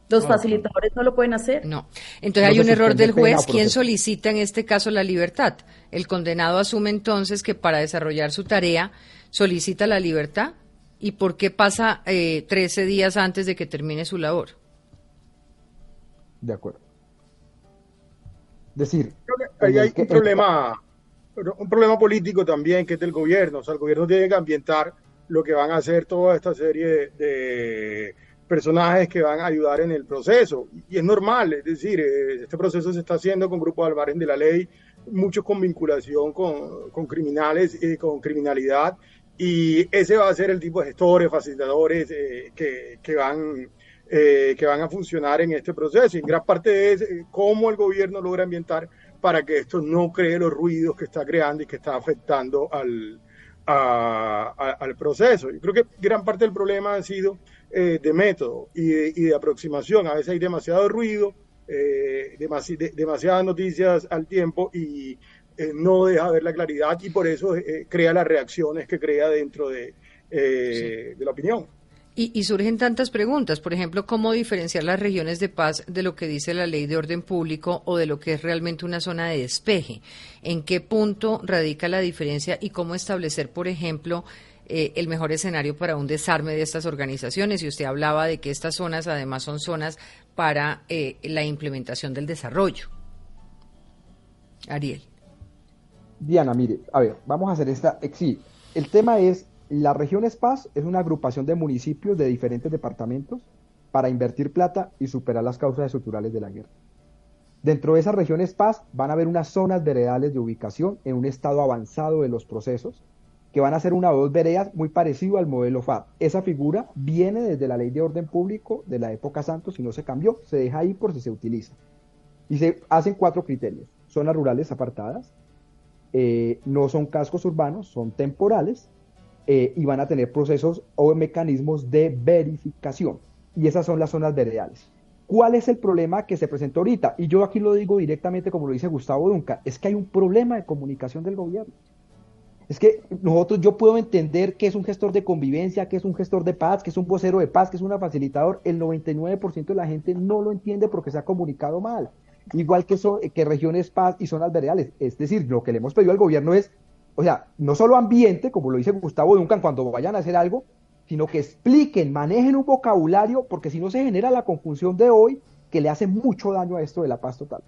Los facilitadores no lo pueden hacer. No. Entonces hay un error del juez. ¿Quién solicita en este caso la libertad? El condenado asume entonces que para desarrollar su tarea solicita la libertad. ¿Y por qué pasa eh, 13 días antes de que termine su labor? De acuerdo. Decir. Ahí hay un problema un problema político también que es del gobierno. O sea, el gobierno tiene que ambientar lo que van a hacer toda esta serie de, personajes que van a ayudar en el proceso. Y es normal, es decir, eh, este proceso se está haciendo con grupos al margen de la ley, muchos con vinculación con, con criminales y con criminalidad. Y ese va a ser el tipo de gestores, facilitadores eh, que, que, van, eh, que van a funcionar en este proceso. Y en gran parte es cómo el gobierno logra ambientar para que esto no cree los ruidos que está creando y que está afectando al, al proceso. Yo creo que gran parte del problema ha sido eh, de método y de, aproximación. A veces hay demasiado ruido, eh, demasiadas noticias al tiempo y eh, no deja ver la claridad y por eso crea las reacciones que crea dentro de, de la opinión. Y, surgen tantas preguntas, por ejemplo, ¿cómo diferenciar las regiones de paz de lo que dice la ley de orden público o de lo que es realmente una zona de despeje? ¿En qué punto radica la diferencia y cómo establecer, por ejemplo, eh, el mejor escenario para un desarme de estas organizaciones? Y usted hablaba de que estas zonas además son zonas para eh, la implementación del desarrollo. Ariel. Diana, mire, a ver, vamos a hacer esta. Eh, sí, el tema es la región Paz es una agrupación de municipios de diferentes departamentos para invertir plata y superar las causas estructurales de la guerra. Dentro de esas regiones Paz van a haber unas zonas veredales de ubicación en un estado avanzado de los procesos que van a ser una o dos veredas muy parecido al modelo FAD. Esa figura viene desde la ley de orden público de la época Santos y no se cambió, se deja ahí por si se utiliza. Y se hacen cuatro criterios. Zonas rurales apartadas, eh, no son cascos urbanos, son temporales, eh, y van a tener procesos o mecanismos de verificación. Y esas son las zonas veredales. ¿Cuál es el problema que se presentó ahorita? Y yo aquí lo digo directamente como lo dice Gustavo Duncan, es que hay un problema de comunicación del gobierno. Es que nosotros, yo puedo entender que es un gestor de convivencia, que es un gestor de paz, que es un vocero de paz, que es un facilitador. El 99% de la gente no lo entiende porque se ha comunicado mal. Igual que, son, que regiones paz y zonas veredales. Es decir, lo que le hemos pedido al gobierno es o sea, no solo ambiente, como lo dice Gustavo Duncan, cuando vayan a hacer algo, sino que expliquen, manejen un vocabulario, porque si no se genera la confusión de hoy que le hace mucho daño a esto de la paz total.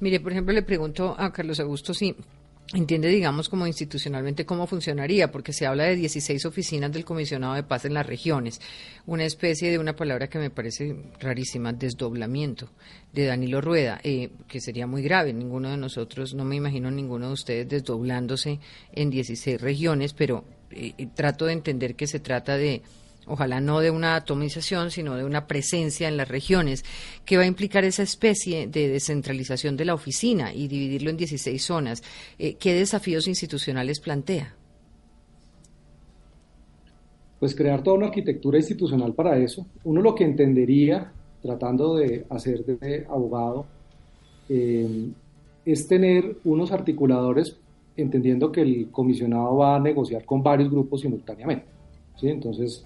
Mire, por ejemplo, le pregunto a Carlos Augusto si entiende, digamos, como institucionalmente cómo funcionaría, porque se habla de 16 oficinas del comisionado de paz en las regiones, una especie de una palabra que me parece rarísima, desdoblamiento de Danilo Rueda, eh, que sería muy grave. Ninguno de nosotros, no me imagino ninguno de ustedes desdoblándose en 16 regiones, pero eh, trato de entender que se trata de ojalá no de una atomización, sino de una presencia en las regiones, que va a implicar esa especie de descentralización de la oficina y dividirlo en 16 zonas. Eh, ¿Qué desafíos institucionales plantea? Pues crear toda una arquitectura institucional para eso. Uno lo que entendería, tratando de hacer de abogado, eh, es tener unos articuladores, entendiendo que el comisionado va a negociar con varios grupos simultáneamente. ¿sí? Entonces,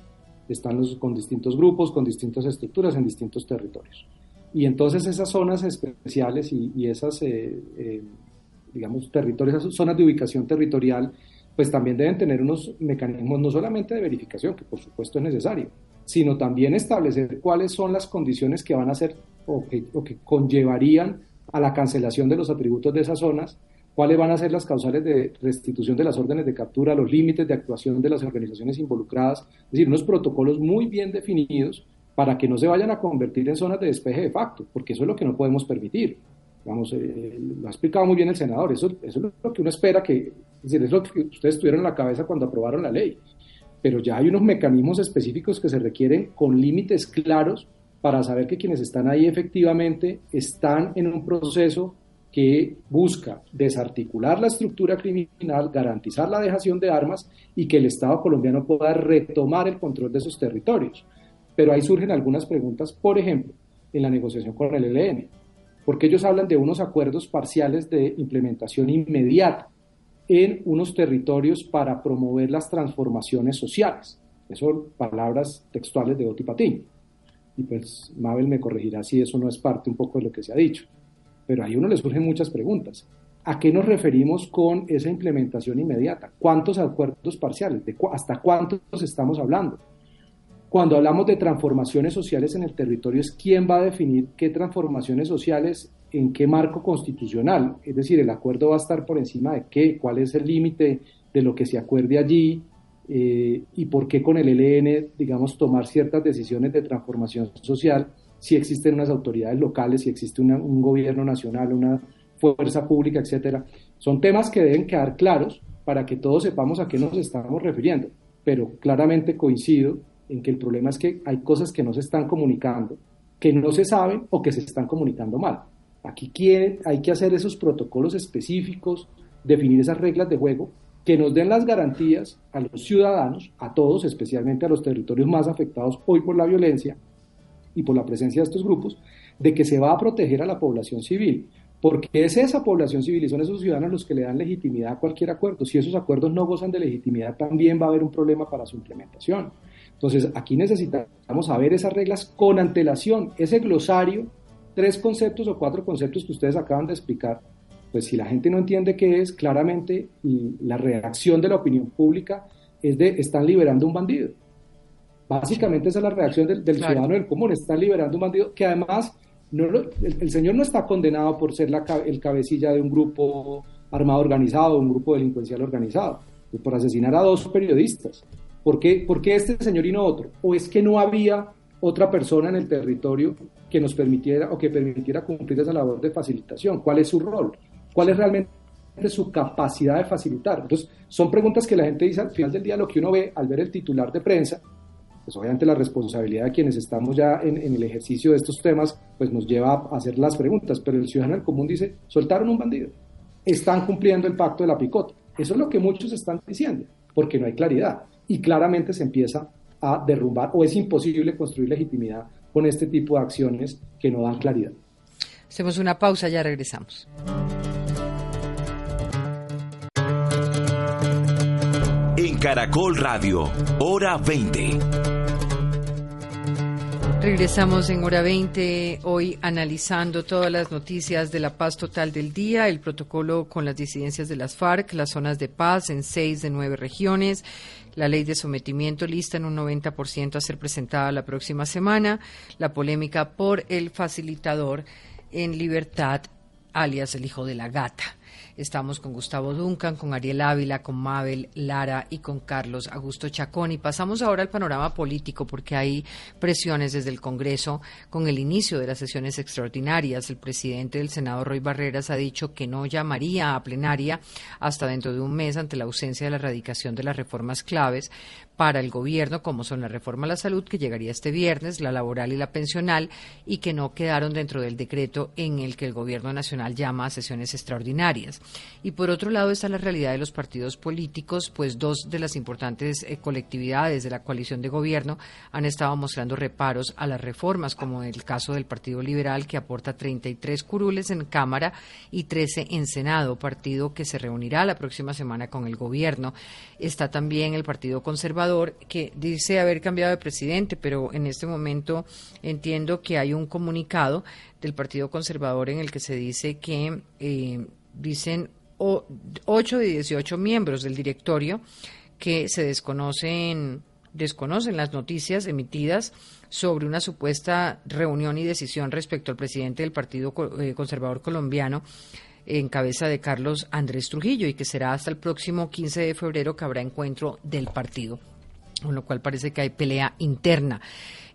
están los, con distintos grupos, con distintas estructuras en distintos territorios. Y entonces esas zonas especiales y, esas eh, eh, digamos, territorios, esas zonas de ubicación territorial, pues también deben tener unos mecanismos no solamente de verificación, que por supuesto es necesario, sino también establecer cuáles son las condiciones que van a ser o que, o que conllevarían a la cancelación de los atributos de esas zonas, cuáles van a ser las causales de restitución de las órdenes de captura, los límites de actuación de las organizaciones involucradas, es decir, unos protocolos muy bien definidos para que no se vayan a convertir en zonas de despeje de facto, porque eso es lo que no podemos permitir. Vamos, eh, lo ha explicado muy bien el senador, eso, eso, es lo que uno espera que, es decir, es lo que ustedes tuvieron en la cabeza cuando aprobaron la ley, pero ya hay unos mecanismos específicos que se requieren con límites claros para saber que quienes están ahí efectivamente están en un proceso que busca desarticular la estructura criminal, garantizar la dejación de armas y que el Estado colombiano pueda retomar el control de esos territorios. Pero ahí surgen algunas preguntas, por ejemplo, en la negociación con el ELN, porque ellos hablan de unos acuerdos parciales de implementación inmediata en unos territorios para promover las transformaciones sociales. Esas son palabras textuales de Oti Patín. Y pues Mabel me corregirá si eso no es parte un poco de lo que se ha dicho. Pero ahí uno le surgen muchas preguntas. ¿A qué nos referimos con esa implementación inmediata? ¿Cuántos acuerdos parciales? ¿De ¿Hasta cuántos estamos hablando? Cuando hablamos de transformaciones sociales en el territorio, es quién va a definir qué transformaciones sociales en qué marco constitucional. Es decir, el acuerdo va a estar por encima de qué, cuál es el límite de lo que se acuerde allí eh, y por qué con el ELN, digamos, tomar ciertas decisiones de transformación social si existen unas autoridades locales, si existe un gobierno nacional, una fuerza pública, etcétera. Son temas que deben quedar claros para que todos sepamos a qué nos estamos refiriendo. Pero claramente coincido en que el problema es que hay cosas que no se están comunicando, que no se saben o que se están comunicando mal. Aquí hay que hacer esos protocolos específicos, definir esas reglas de juego que nos den las garantías a los ciudadanos, a todos, especialmente a los territorios más afectados hoy por la violencia, y por la presencia de estos grupos, de que se va a proteger a la población civil, porque es esa población civil y son esos ciudadanos los que le dan legitimidad a cualquier acuerdo. Si esos acuerdos no gozan de legitimidad, también va a haber un problema para su implementación. Entonces, aquí necesitamos saber esas reglas con antelación, ese glosario, tres conceptos o cuatro conceptos que ustedes acaban de explicar, pues si la gente no entiende qué es, claramente la reacción de la opinión pública es de están liberando un bandido. Básicamente esa es la reacción del, ciudadano del común, está liberando un bandido que además no, el, señor no está condenado por ser la, el cabecilla de un grupo armado organizado, un grupo delincuencial organizado, por asesinar a dos periodistas. ¿Por qué, ¿Por qué este señor y no otro? ¿O es que no había otra persona en el territorio que nos permitiera o que permitiera cumplir esa labor de facilitación? ¿Cuál es su rol? ¿Cuál es realmente su capacidad de facilitar? Entonces, son preguntas que la gente dice al final del día, lo que uno ve al ver el titular de prensa, pues obviamente la responsabilidad de quienes estamos ya en, el ejercicio de estos temas, pues nos lleva a hacer las preguntas, pero el ciudadano del común dice, soltaron un bandido, están cumpliendo el pacto de la picota. Eso es lo que muchos están diciendo, porque no hay claridad y claramente se empieza a derrumbar o es imposible construir legitimidad con este tipo de acciones que no dan claridad. Hacemos una pausa, ya regresamos. En Caracol Radio, hora 20. Regresamos en hora 20, hoy analizando todas las noticias de la paz total del día, el protocolo con las disidencias de las FARC, las zonas de paz en seis de nueve regiones, la ley de sometimiento lista en un 90% a ser presentada la próxima semana, la polémica por el facilitador en libertad, alias el hijo de la gata. Estamos con Gustavo Duncan, con Ariel Ávila, con Mabel Lara y con Carlos Augusto Chacón. Y pasamos ahora al panorama político porque hay presiones desde el Congreso con el inicio de las sesiones extraordinarias. El presidente del Senado, Roy Barreras, ha dicho que no llamaría a plenaria hasta dentro de un mes ante la ausencia de la erradicación de las reformas claves para el gobierno, como son la reforma a la salud, que llegaría este viernes, la laboral y la pensional, y que no quedaron dentro del decreto en el que el gobierno nacional llama a sesiones extraordinarias. Y por otro lado está la realidad de los partidos políticos, pues dos de las importantes eh, colectividades de la coalición de gobierno han estado mostrando reparos a las reformas, como en el caso del Partido Liberal, que aporta 33 curules en Cámara y 13 en Senado, partido que se reunirá la próxima semana con el gobierno. Está también el Partido Conservador que dice haber cambiado de presidente, pero en este momento entiendo que hay un comunicado del Partido Conservador en el que se dice que eh, dicen 8 de 18 miembros del directorio que se desconocen, desconocen las noticias emitidas sobre una supuesta reunión y decisión respecto al presidente del Partido eh, Conservador Colombiano en cabeza de Carlos Andrés Trujillo y que será hasta el próximo 15 de febrero que habrá encuentro del partido, con lo cual parece que hay pelea interna.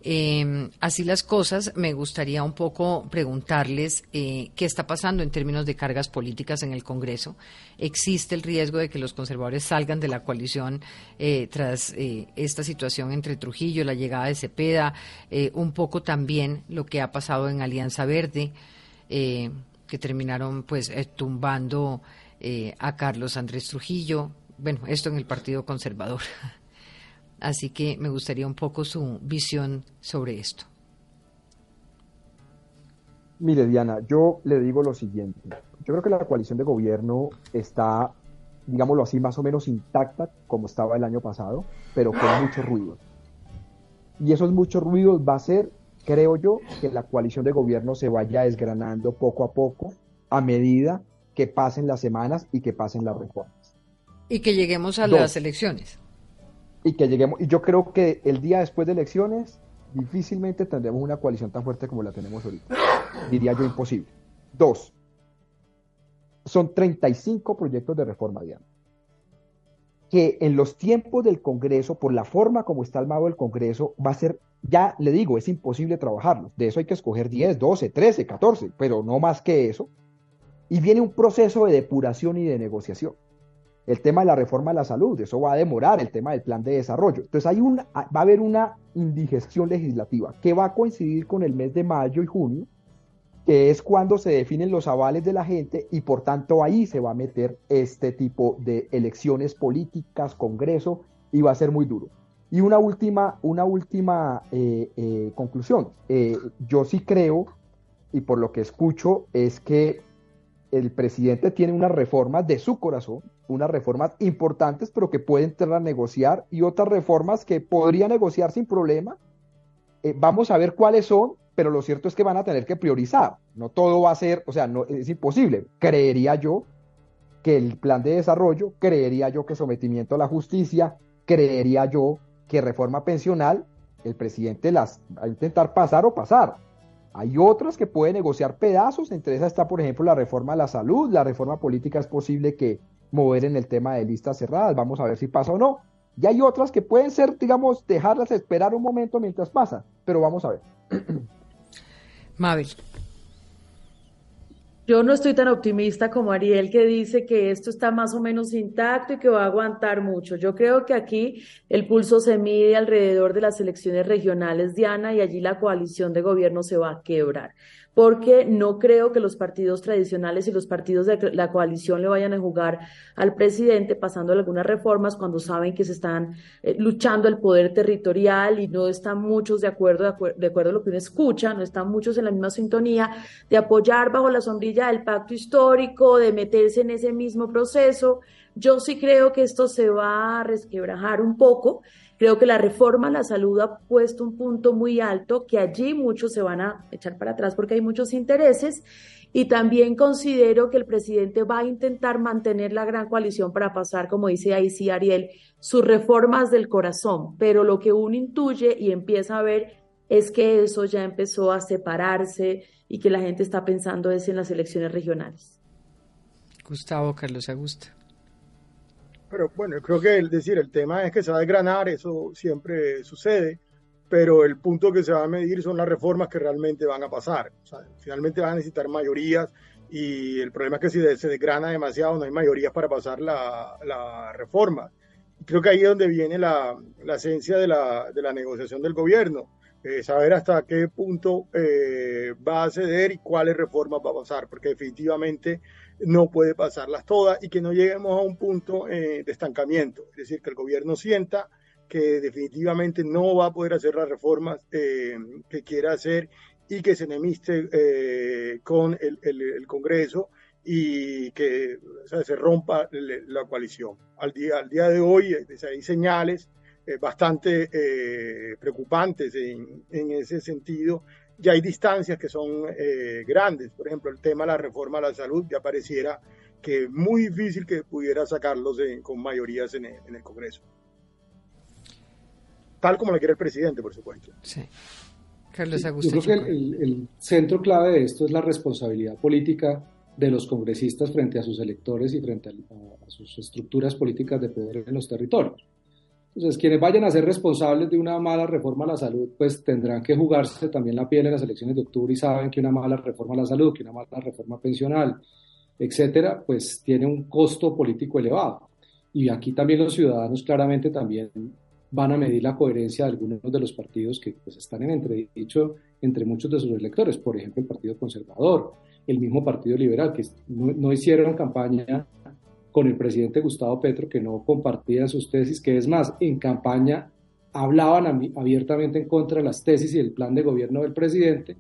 Eh, así las cosas, me gustaría un poco preguntarles eh, qué está pasando en términos de cargas políticas en el Congreso. ¿Existe el riesgo de que los conservadores salgan de la coalición eh, tras eh, esta situación entre Trujillo, la llegada de Cepeda, eh, un poco también lo que ha pasado en Alianza Verde, que terminaron pues tumbando a Carlos Andrés Trujillo? Bueno, esto en el Partido Conservador. Así que me gustaría un poco su visión sobre esto. Mire, Diana, yo le digo lo siguiente. Yo creo que la coalición de gobierno está, digámoslo así, más o menos intacta como estaba el año pasado, pero con muchos ruidos. Y esos muchos ruidos va a ser, creo yo, que la coalición de gobierno se vaya desgranando poco a poco a medida que pasen las semanas y que pasen las reformas. Y que lleguemos a las elecciones y que lleguemos. Y yo creo que el día después de elecciones difícilmente tendremos una coalición tan fuerte como la tenemos ahorita. Diría yo imposible. Dos, son 35 proyectos de reforma, Diana, que en los tiempos del Congreso, por la forma como está armado el Congreso, va a ser, ya le digo, es imposible trabajarlos. De eso hay que escoger 10, 12, 13, 14, pero no más que eso. Y viene un proceso de depuración y de negociación el tema de la reforma de la salud, eso va a demorar, el tema del plan de desarrollo. Entonces hay una, va a haber una indigestión legislativa que va a coincidir con el mes de mayo y junio, que es cuando se definen los avales de la gente y por tanto ahí se va a meter este tipo de elecciones políticas, Congreso, y va a ser muy duro. Y una última, una última eh, eh, conclusión. Eh, yo sí creo, y por lo que escucho, es que el presidente tiene unas reformas de su corazón, unas reformas importantes, pero que puede entrar a negociar y otras reformas que podría negociar sin problema. Eh, vamos a ver cuáles son, pero lo cierto es que van a tener que priorizar. No todo va a ser, o sea, no es imposible. Creería yo que el plan de desarrollo, creería yo que sometimiento a la justicia, creería yo que reforma pensional, el presidente las va a intentar pasar o pasar. Hay otras que puede negociar pedazos, entre esas está, por ejemplo, la reforma a la salud, la reforma política es posible que mover en el tema de listas cerradas. Vamos a ver si pasa o no. Y hay otras que pueden ser, digamos, dejarlas esperar un momento mientras pasa, pero vamos a ver. Mabel. Yo no estoy tan optimista como Ariel que dice que esto está más o menos intacto y que va a aguantar mucho. Yo creo que aquí el pulso se mide alrededor de las elecciones regionales, Diana, y allí la coalición de gobierno se va a quebrar porque no creo que los partidos tradicionales y los partidos de la coalición le vayan a jugar al presidente pasando algunas reformas cuando saben que se están eh, luchando el poder territorial y no están muchos de acuerdo, de, acuerdo a lo que uno escucha, no están muchos en la misma sintonía de apoyar bajo la sombrilla del pacto histórico, de meterse en ese mismo proceso. Yo sí creo que esto se va a resquebrajar un poco Creo que la reforma a la salud ha puesto un punto muy alto, que allí muchos se van a echar para atrás porque hay muchos intereses. Y también considero que el presidente va a intentar mantener la gran coalición para pasar, como dice ahí sí Ariel, sus reformas del corazón. Pero lo que uno intuye y empieza a ver es que eso ya empezó a separarse y que la gente está pensando es en las elecciones regionales. Gustavo Carlos Augusto. Pero bueno, creo que el decir, el tema es que se va a desgranar, eso siempre sucede, pero el punto que se va a medir son las reformas que realmente van a pasar. O sea, finalmente van a necesitar mayorías y el problema es que si se desgrana demasiado no hay mayorías para pasar la, la reforma. Creo que ahí es donde viene la, la esencia de la, de la negociación del gobierno. Eh, saber hasta qué punto eh, va a ceder y cuáles reformas va a pasar, porque definitivamente no puede pasarlas todas y que no lleguemos a un punto eh, de estancamiento, es decir, que el gobierno sienta que definitivamente no va a poder hacer las reformas eh, que quiera hacer y que se enemiste eh, con el, Congreso y que se rompa la coalición. Al día, al día de hoy hay señales bastante preocupantes en, ese sentido ya hay distancias que son eh, grandes. Por ejemplo, el tema de la reforma a la salud ya pareciera que es muy difícil que pudiera sacarlos con mayorías en el, Congreso. Tal como lo quiere el presidente, por supuesto. Sí. Carlos Agustín. Yo creo que el, centro clave de esto es la responsabilidad política de los congresistas frente a sus electores y frente a sus estructuras políticas de poder en los territorios. Entonces, quienes vayan a ser responsables de una mala reforma a la salud, pues tendrán que jugarse también la piel en las elecciones de octubre y saben que una mala reforma a la salud, que una mala reforma pensional, etcétera, pues tiene un costo político elevado. Y aquí también los ciudadanos claramente también van a medir la coherencia de algunos de los partidos que pues, están en entredicho entre muchos de sus electores, por ejemplo, el Partido Conservador, el mismo Partido Liberal, que no, no hicieron campaña con el presidente Gustavo Petro, que no compartían sus tesis, que es más, en campaña hablaban abiertamente en contra de las tesis y el plan de gobierno del presidente,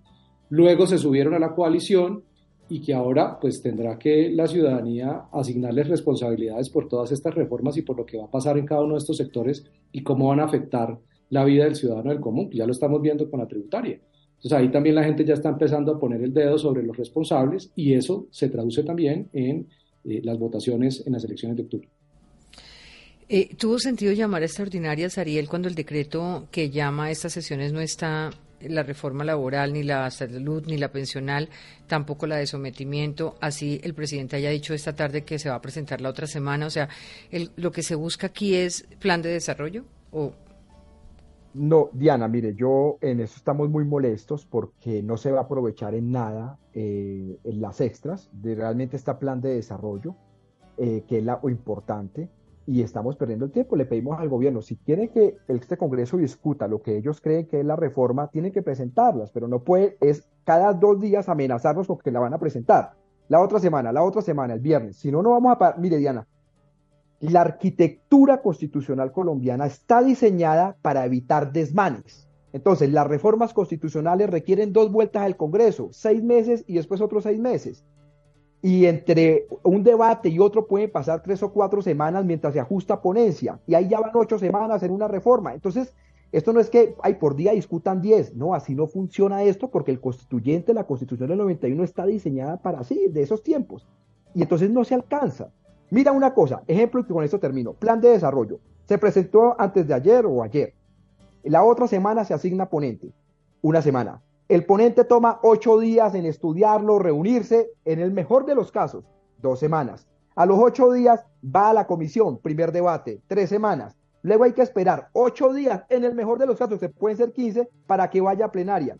luego se subieron a la coalición y que ahora pues tendrá que la ciudadanía asignarles responsabilidades por todas estas reformas y por lo que va a pasar en cada uno de estos sectores y cómo van a afectar la vida del ciudadano del común, ya lo estamos viendo con la tributaria. Entonces ahí también la gente ya está empezando a poner el dedo sobre los responsables y eso se traduce también en eh, las votaciones en las elecciones de octubre. Eh, ¿Tuvo sentido llamar extraordinarias, Ariel, cuando el decreto que llama a estas sesiones no está la reforma laboral, ni la salud, ni la pensional, tampoco la de sometimiento? Así el presidente haya dicho esta tarde que se va a presentar la otra semana. O sea, ¿lo que se busca aquí es plan de desarrollo? ¿O no, Diana, mire, yo en eso estamos muy molestos porque no se va a aprovechar en nada eh, en las extras de realmente este plan de desarrollo, eh, que es lo importante, y estamos perdiendo el tiempo. Le pedimos al gobierno, si quiere que este Congreso discuta lo que ellos creen que es la reforma, tienen que presentarlas, pero no puede, es cada dos días amenazarnos con que la van a presentar. La otra semana, la otra semana, el viernes. Si no, no vamos a... Mire, Diana, la arquitectura constitucional colombiana está diseñada para evitar desmanes. Entonces, las reformas constitucionales requieren dos vueltas al Congreso, seis meses y después otros seis meses. Y entre un debate y otro pueden pasar tres o cuatro semanas mientras se ajusta ponencia. Y ahí ya van ocho semanas en una reforma. Entonces, esto no es que hay por día discutan diez. No, así no funciona esto porque el constituyente, la constitución del 91 está diseñada para así, de esos tiempos. Y entonces no se alcanza. Mira una cosa, ejemplo y con esto termino. Plan de desarrollo. Se presentó antes de ayer o ayer. La otra semana se asigna ponente. Una semana. El ponente toma ocho días en estudiarlo, reunirse, en el mejor de los casos, dos semanas. A los ocho días va a la comisión, primer debate, tres semanas. Luego hay que esperar ocho días, en el mejor de los casos, se pueden ser quince, para que vaya a plenaria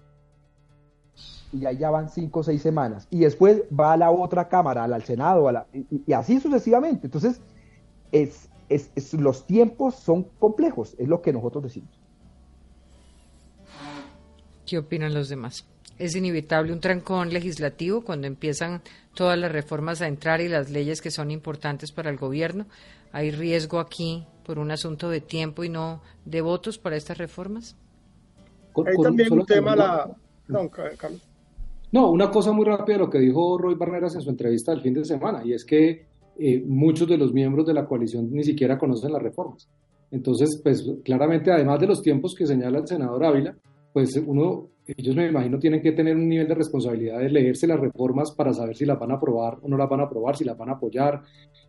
y allá van cinco o seis semanas. Y después va a la otra cámara, al Senado, a y, así sucesivamente. Entonces, es, es, los tiempos son complejos, es lo que nosotros decimos. ¿Qué opinan los demás? ¿Es inevitable un trancón legislativo cuando empiezan todas las reformas a entrar y las leyes que son importantes para el gobierno? ¿Hay riesgo aquí por un asunto de tiempo y no de votos para estas reformas? Hay también un tema, la... No, una cosa muy rápida lo que dijo Roy Barneras en su entrevista del fin de semana, y es que eh, muchos de los miembros de la coalición ni siquiera conocen las reformas. Entonces, pues claramente, además de los tiempos que señala el senador Ávila, pues uno, ellos me imagino tienen que tener un nivel de responsabilidad de leerse las reformas para saber si las van a aprobar o no las van a aprobar, si las van a apoyar,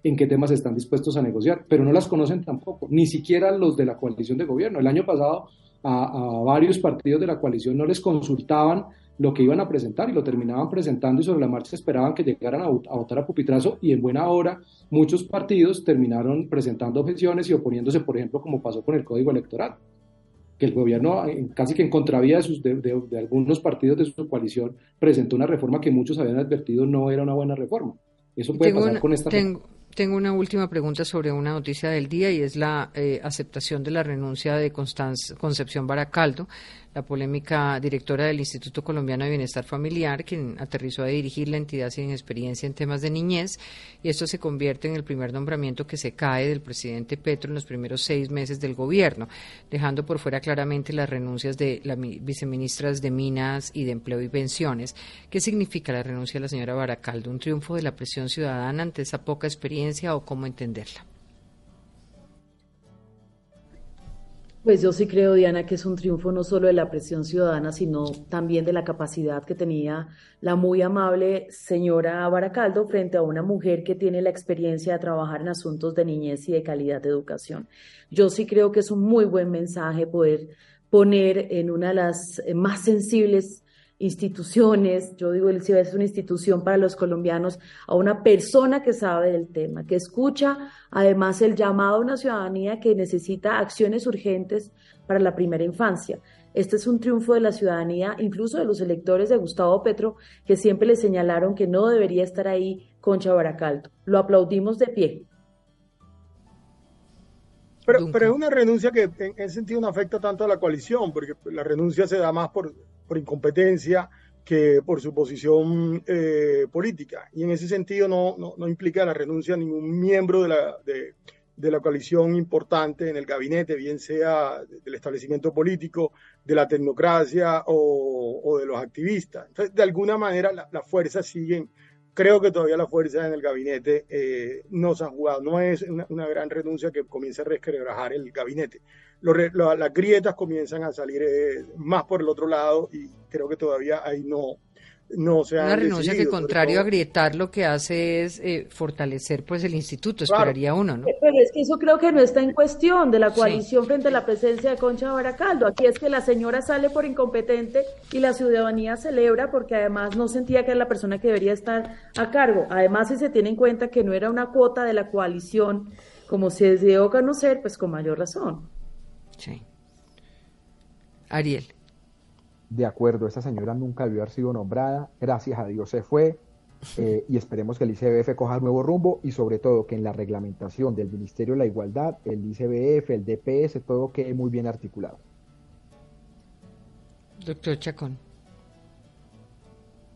en qué temas están dispuestos a negociar, pero no las conocen tampoco, ni siquiera los de la coalición de gobierno. El año pasado a, a varios partidos de la coalición no les consultaban lo que iban a presentar y lo terminaban presentando y sobre la marcha esperaban que llegaran a, votar a pupitrazo y en buena hora muchos partidos terminaron presentando objeciones y oponiéndose, por ejemplo, como pasó con el Código Electoral, que el gobierno casi que en contravía de, sus, de, algunos partidos de su coalición presentó una reforma que muchos habían advertido no era una buena reforma. Eso puede pasar con esta tengo, tengo una última pregunta sobre una noticia del día y es la eh, aceptación de la renuncia de Concepción Baracaldo la polémica directora del Instituto Colombiano de Bienestar Familiar, quien aterrizó a dirigir la entidad sin experiencia en temas de niñez, y esto se convierte en el primer nombramiento que se cae del presidente Petro en los primeros seis meses del gobierno, dejando por fuera claramente las renuncias de las viceministras de Minas y de Empleo y Pensiones. ¿Qué significa la renuncia de la señora Baracaldo? ¿Un triunfo de la presión ciudadana ante esa poca experiencia o cómo entenderla? Pues yo sí creo, Diana, que es un triunfo no solo de la presión ciudadana, sino también de la capacidad que tenía la muy amable señora Baracaldo frente a una mujer que tiene la experiencia de trabajar en asuntos de niñez y de calidad de educación. Yo sí creo que es un muy buen mensaje poder poner en una de las más sensibles instituciones, yo digo, el CIBA es una institución para los colombianos, a una persona que sabe del tema, que escucha además el llamado a una ciudadanía que necesita acciones urgentes para la primera infancia. Este es un triunfo de la ciudadanía, incluso de los electores de Gustavo Petro, que siempre le señalaron que no debería estar ahí Concha Baracaldo. Lo aplaudimos de pie. Pero, pero, es una renuncia que en ese sentido no afecta tanto a la coalición, porque la renuncia se da más por, por incompetencia que por su posición eh, política. Y en ese sentido no, no, implica la renuncia a ningún miembro de la, de, la coalición importante en el gabinete, bien sea del establecimiento político, de la tecnocracia o, o de los activistas. Entonces, de alguna manera, las la fuerzas siguen. Creo que todavía las fuerzas en el gabinete eh, no se han jugado. No es una, una gran renuncia que comience a resquebrajar el gabinete las grietas comienzan a salir eh, más por el otro lado y creo que todavía ahí no, no se Una renuncia que contrario a grietar lo que hace es eh, fortalecer pues el instituto, esperaría uno, ¿no? Pero es que eso creo que no está en cuestión de la coalición frente a la presencia de Concha Baracaldo. Aquí es que la señora sale por incompetente y la ciudadanía celebra porque además no sentía que era la persona que debería estar a cargo. Además, si se tiene en cuenta que no era una cuota de la coalición como se dio a conocer, pues con mayor razón. Sí. Ariel. De acuerdo, esta señora nunca debió haber sido nombrada, gracias a Dios se fue, eh, y esperemos que el ICBF coja nuevo rumbo y sobre todo que en la reglamentación del Ministerio de la Igualdad, el ICBF, el DPS, todo quede muy bien articulado. Doctor Chacón.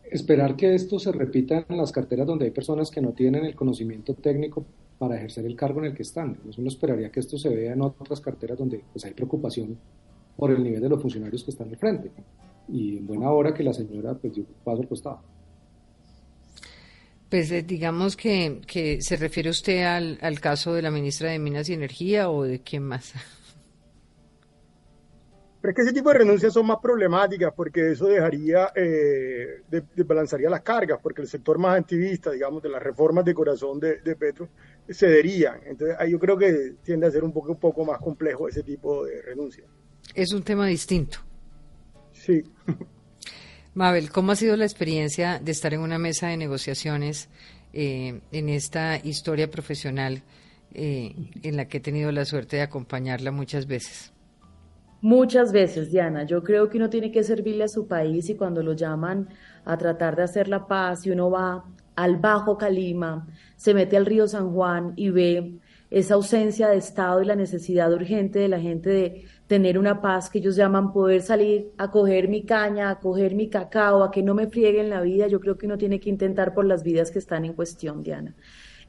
Esperar que esto se repita en las carteras donde hay personas que no tienen el conocimiento técnico para ejercer el cargo en el que están. Uno esperaría que esto se vea en otras carteras donde pues, hay preocupación por el nivel de los funcionarios que están al frente. Y en buena hora que la señora pues, dio paso al costado. Pues eh, digamos que, que se refiere usted al, al caso de la ministra de Minas y Energía o de quién más. Pero es que ese tipo de renuncias son más problemáticas porque eso dejaría, eh, desbalanzaría las cargas, porque el sector más activista, digamos, de las reformas de corazón de, de Petro, cederían. Entonces, yo creo que tiende a ser un poco, un poco más complejo ese tipo de renuncia. Es un tema distinto. Sí. Mabel, ¿cómo ha sido la experiencia de estar en una mesa de negociaciones eh, en esta historia profesional eh, en la que he tenido la suerte de acompañarla muchas veces? Muchas veces, Diana. Yo creo que uno tiene que servirle a su país y cuando lo llaman a tratar de hacer la paz y uno va al Bajo Calima, se mete al río San Juan y ve esa ausencia de Estado y la necesidad urgente de la gente de tener una paz que ellos llaman poder salir a coger mi caña, a coger mi cacao, a que no me frieguen la vida, yo creo que uno tiene que intentar por las vidas que están en cuestión, Diana.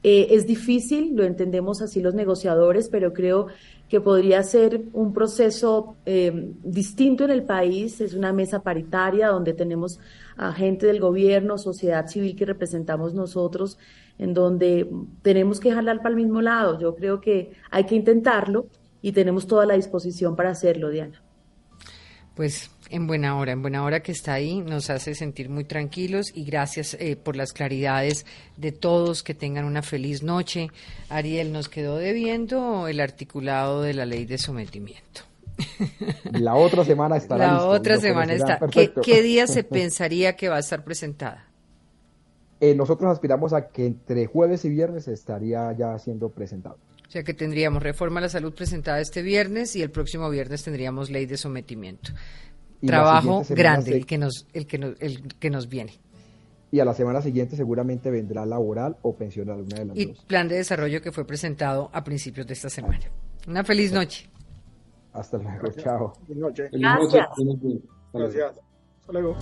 Eh, es difícil, lo entendemos así los negociadores, pero creo que podría ser un proceso eh, distinto en el país. Es una mesa paritaria donde tenemos a gente del gobierno, sociedad civil que representamos nosotros, en donde tenemos que jalar para el mismo lado. Yo creo que hay que intentarlo y tenemos toda la disposición para hacerlo, Diana. Pues en buena hora, en buena hora que está ahí, nos hace sentir muy tranquilos y gracias eh, por las claridades de todos, que tengan una feliz noche. Ariel, nos quedó debiendo el articulado de la ley de sometimiento. La otra semana estará. La otra semana está. ¿Qué, día se pensaría que va a estar presentada? Eh, nosotros aspiramos a que entre jueves y viernes estaría ya siendo presentado. O sea que tendríamos reforma a la salud presentada este viernes y el próximo viernes tendríamos ley de sometimiento trabajo grande el que nos el que nos, el que nos viene. Y a la semana siguiente seguramente vendrá laboral o pensional, una de las y plan de desarrollo que fue presentado a principios de esta semana. Una feliz noche. Hasta luego, chao. Feliz noche. Gracias. Gracias. Hasta luego.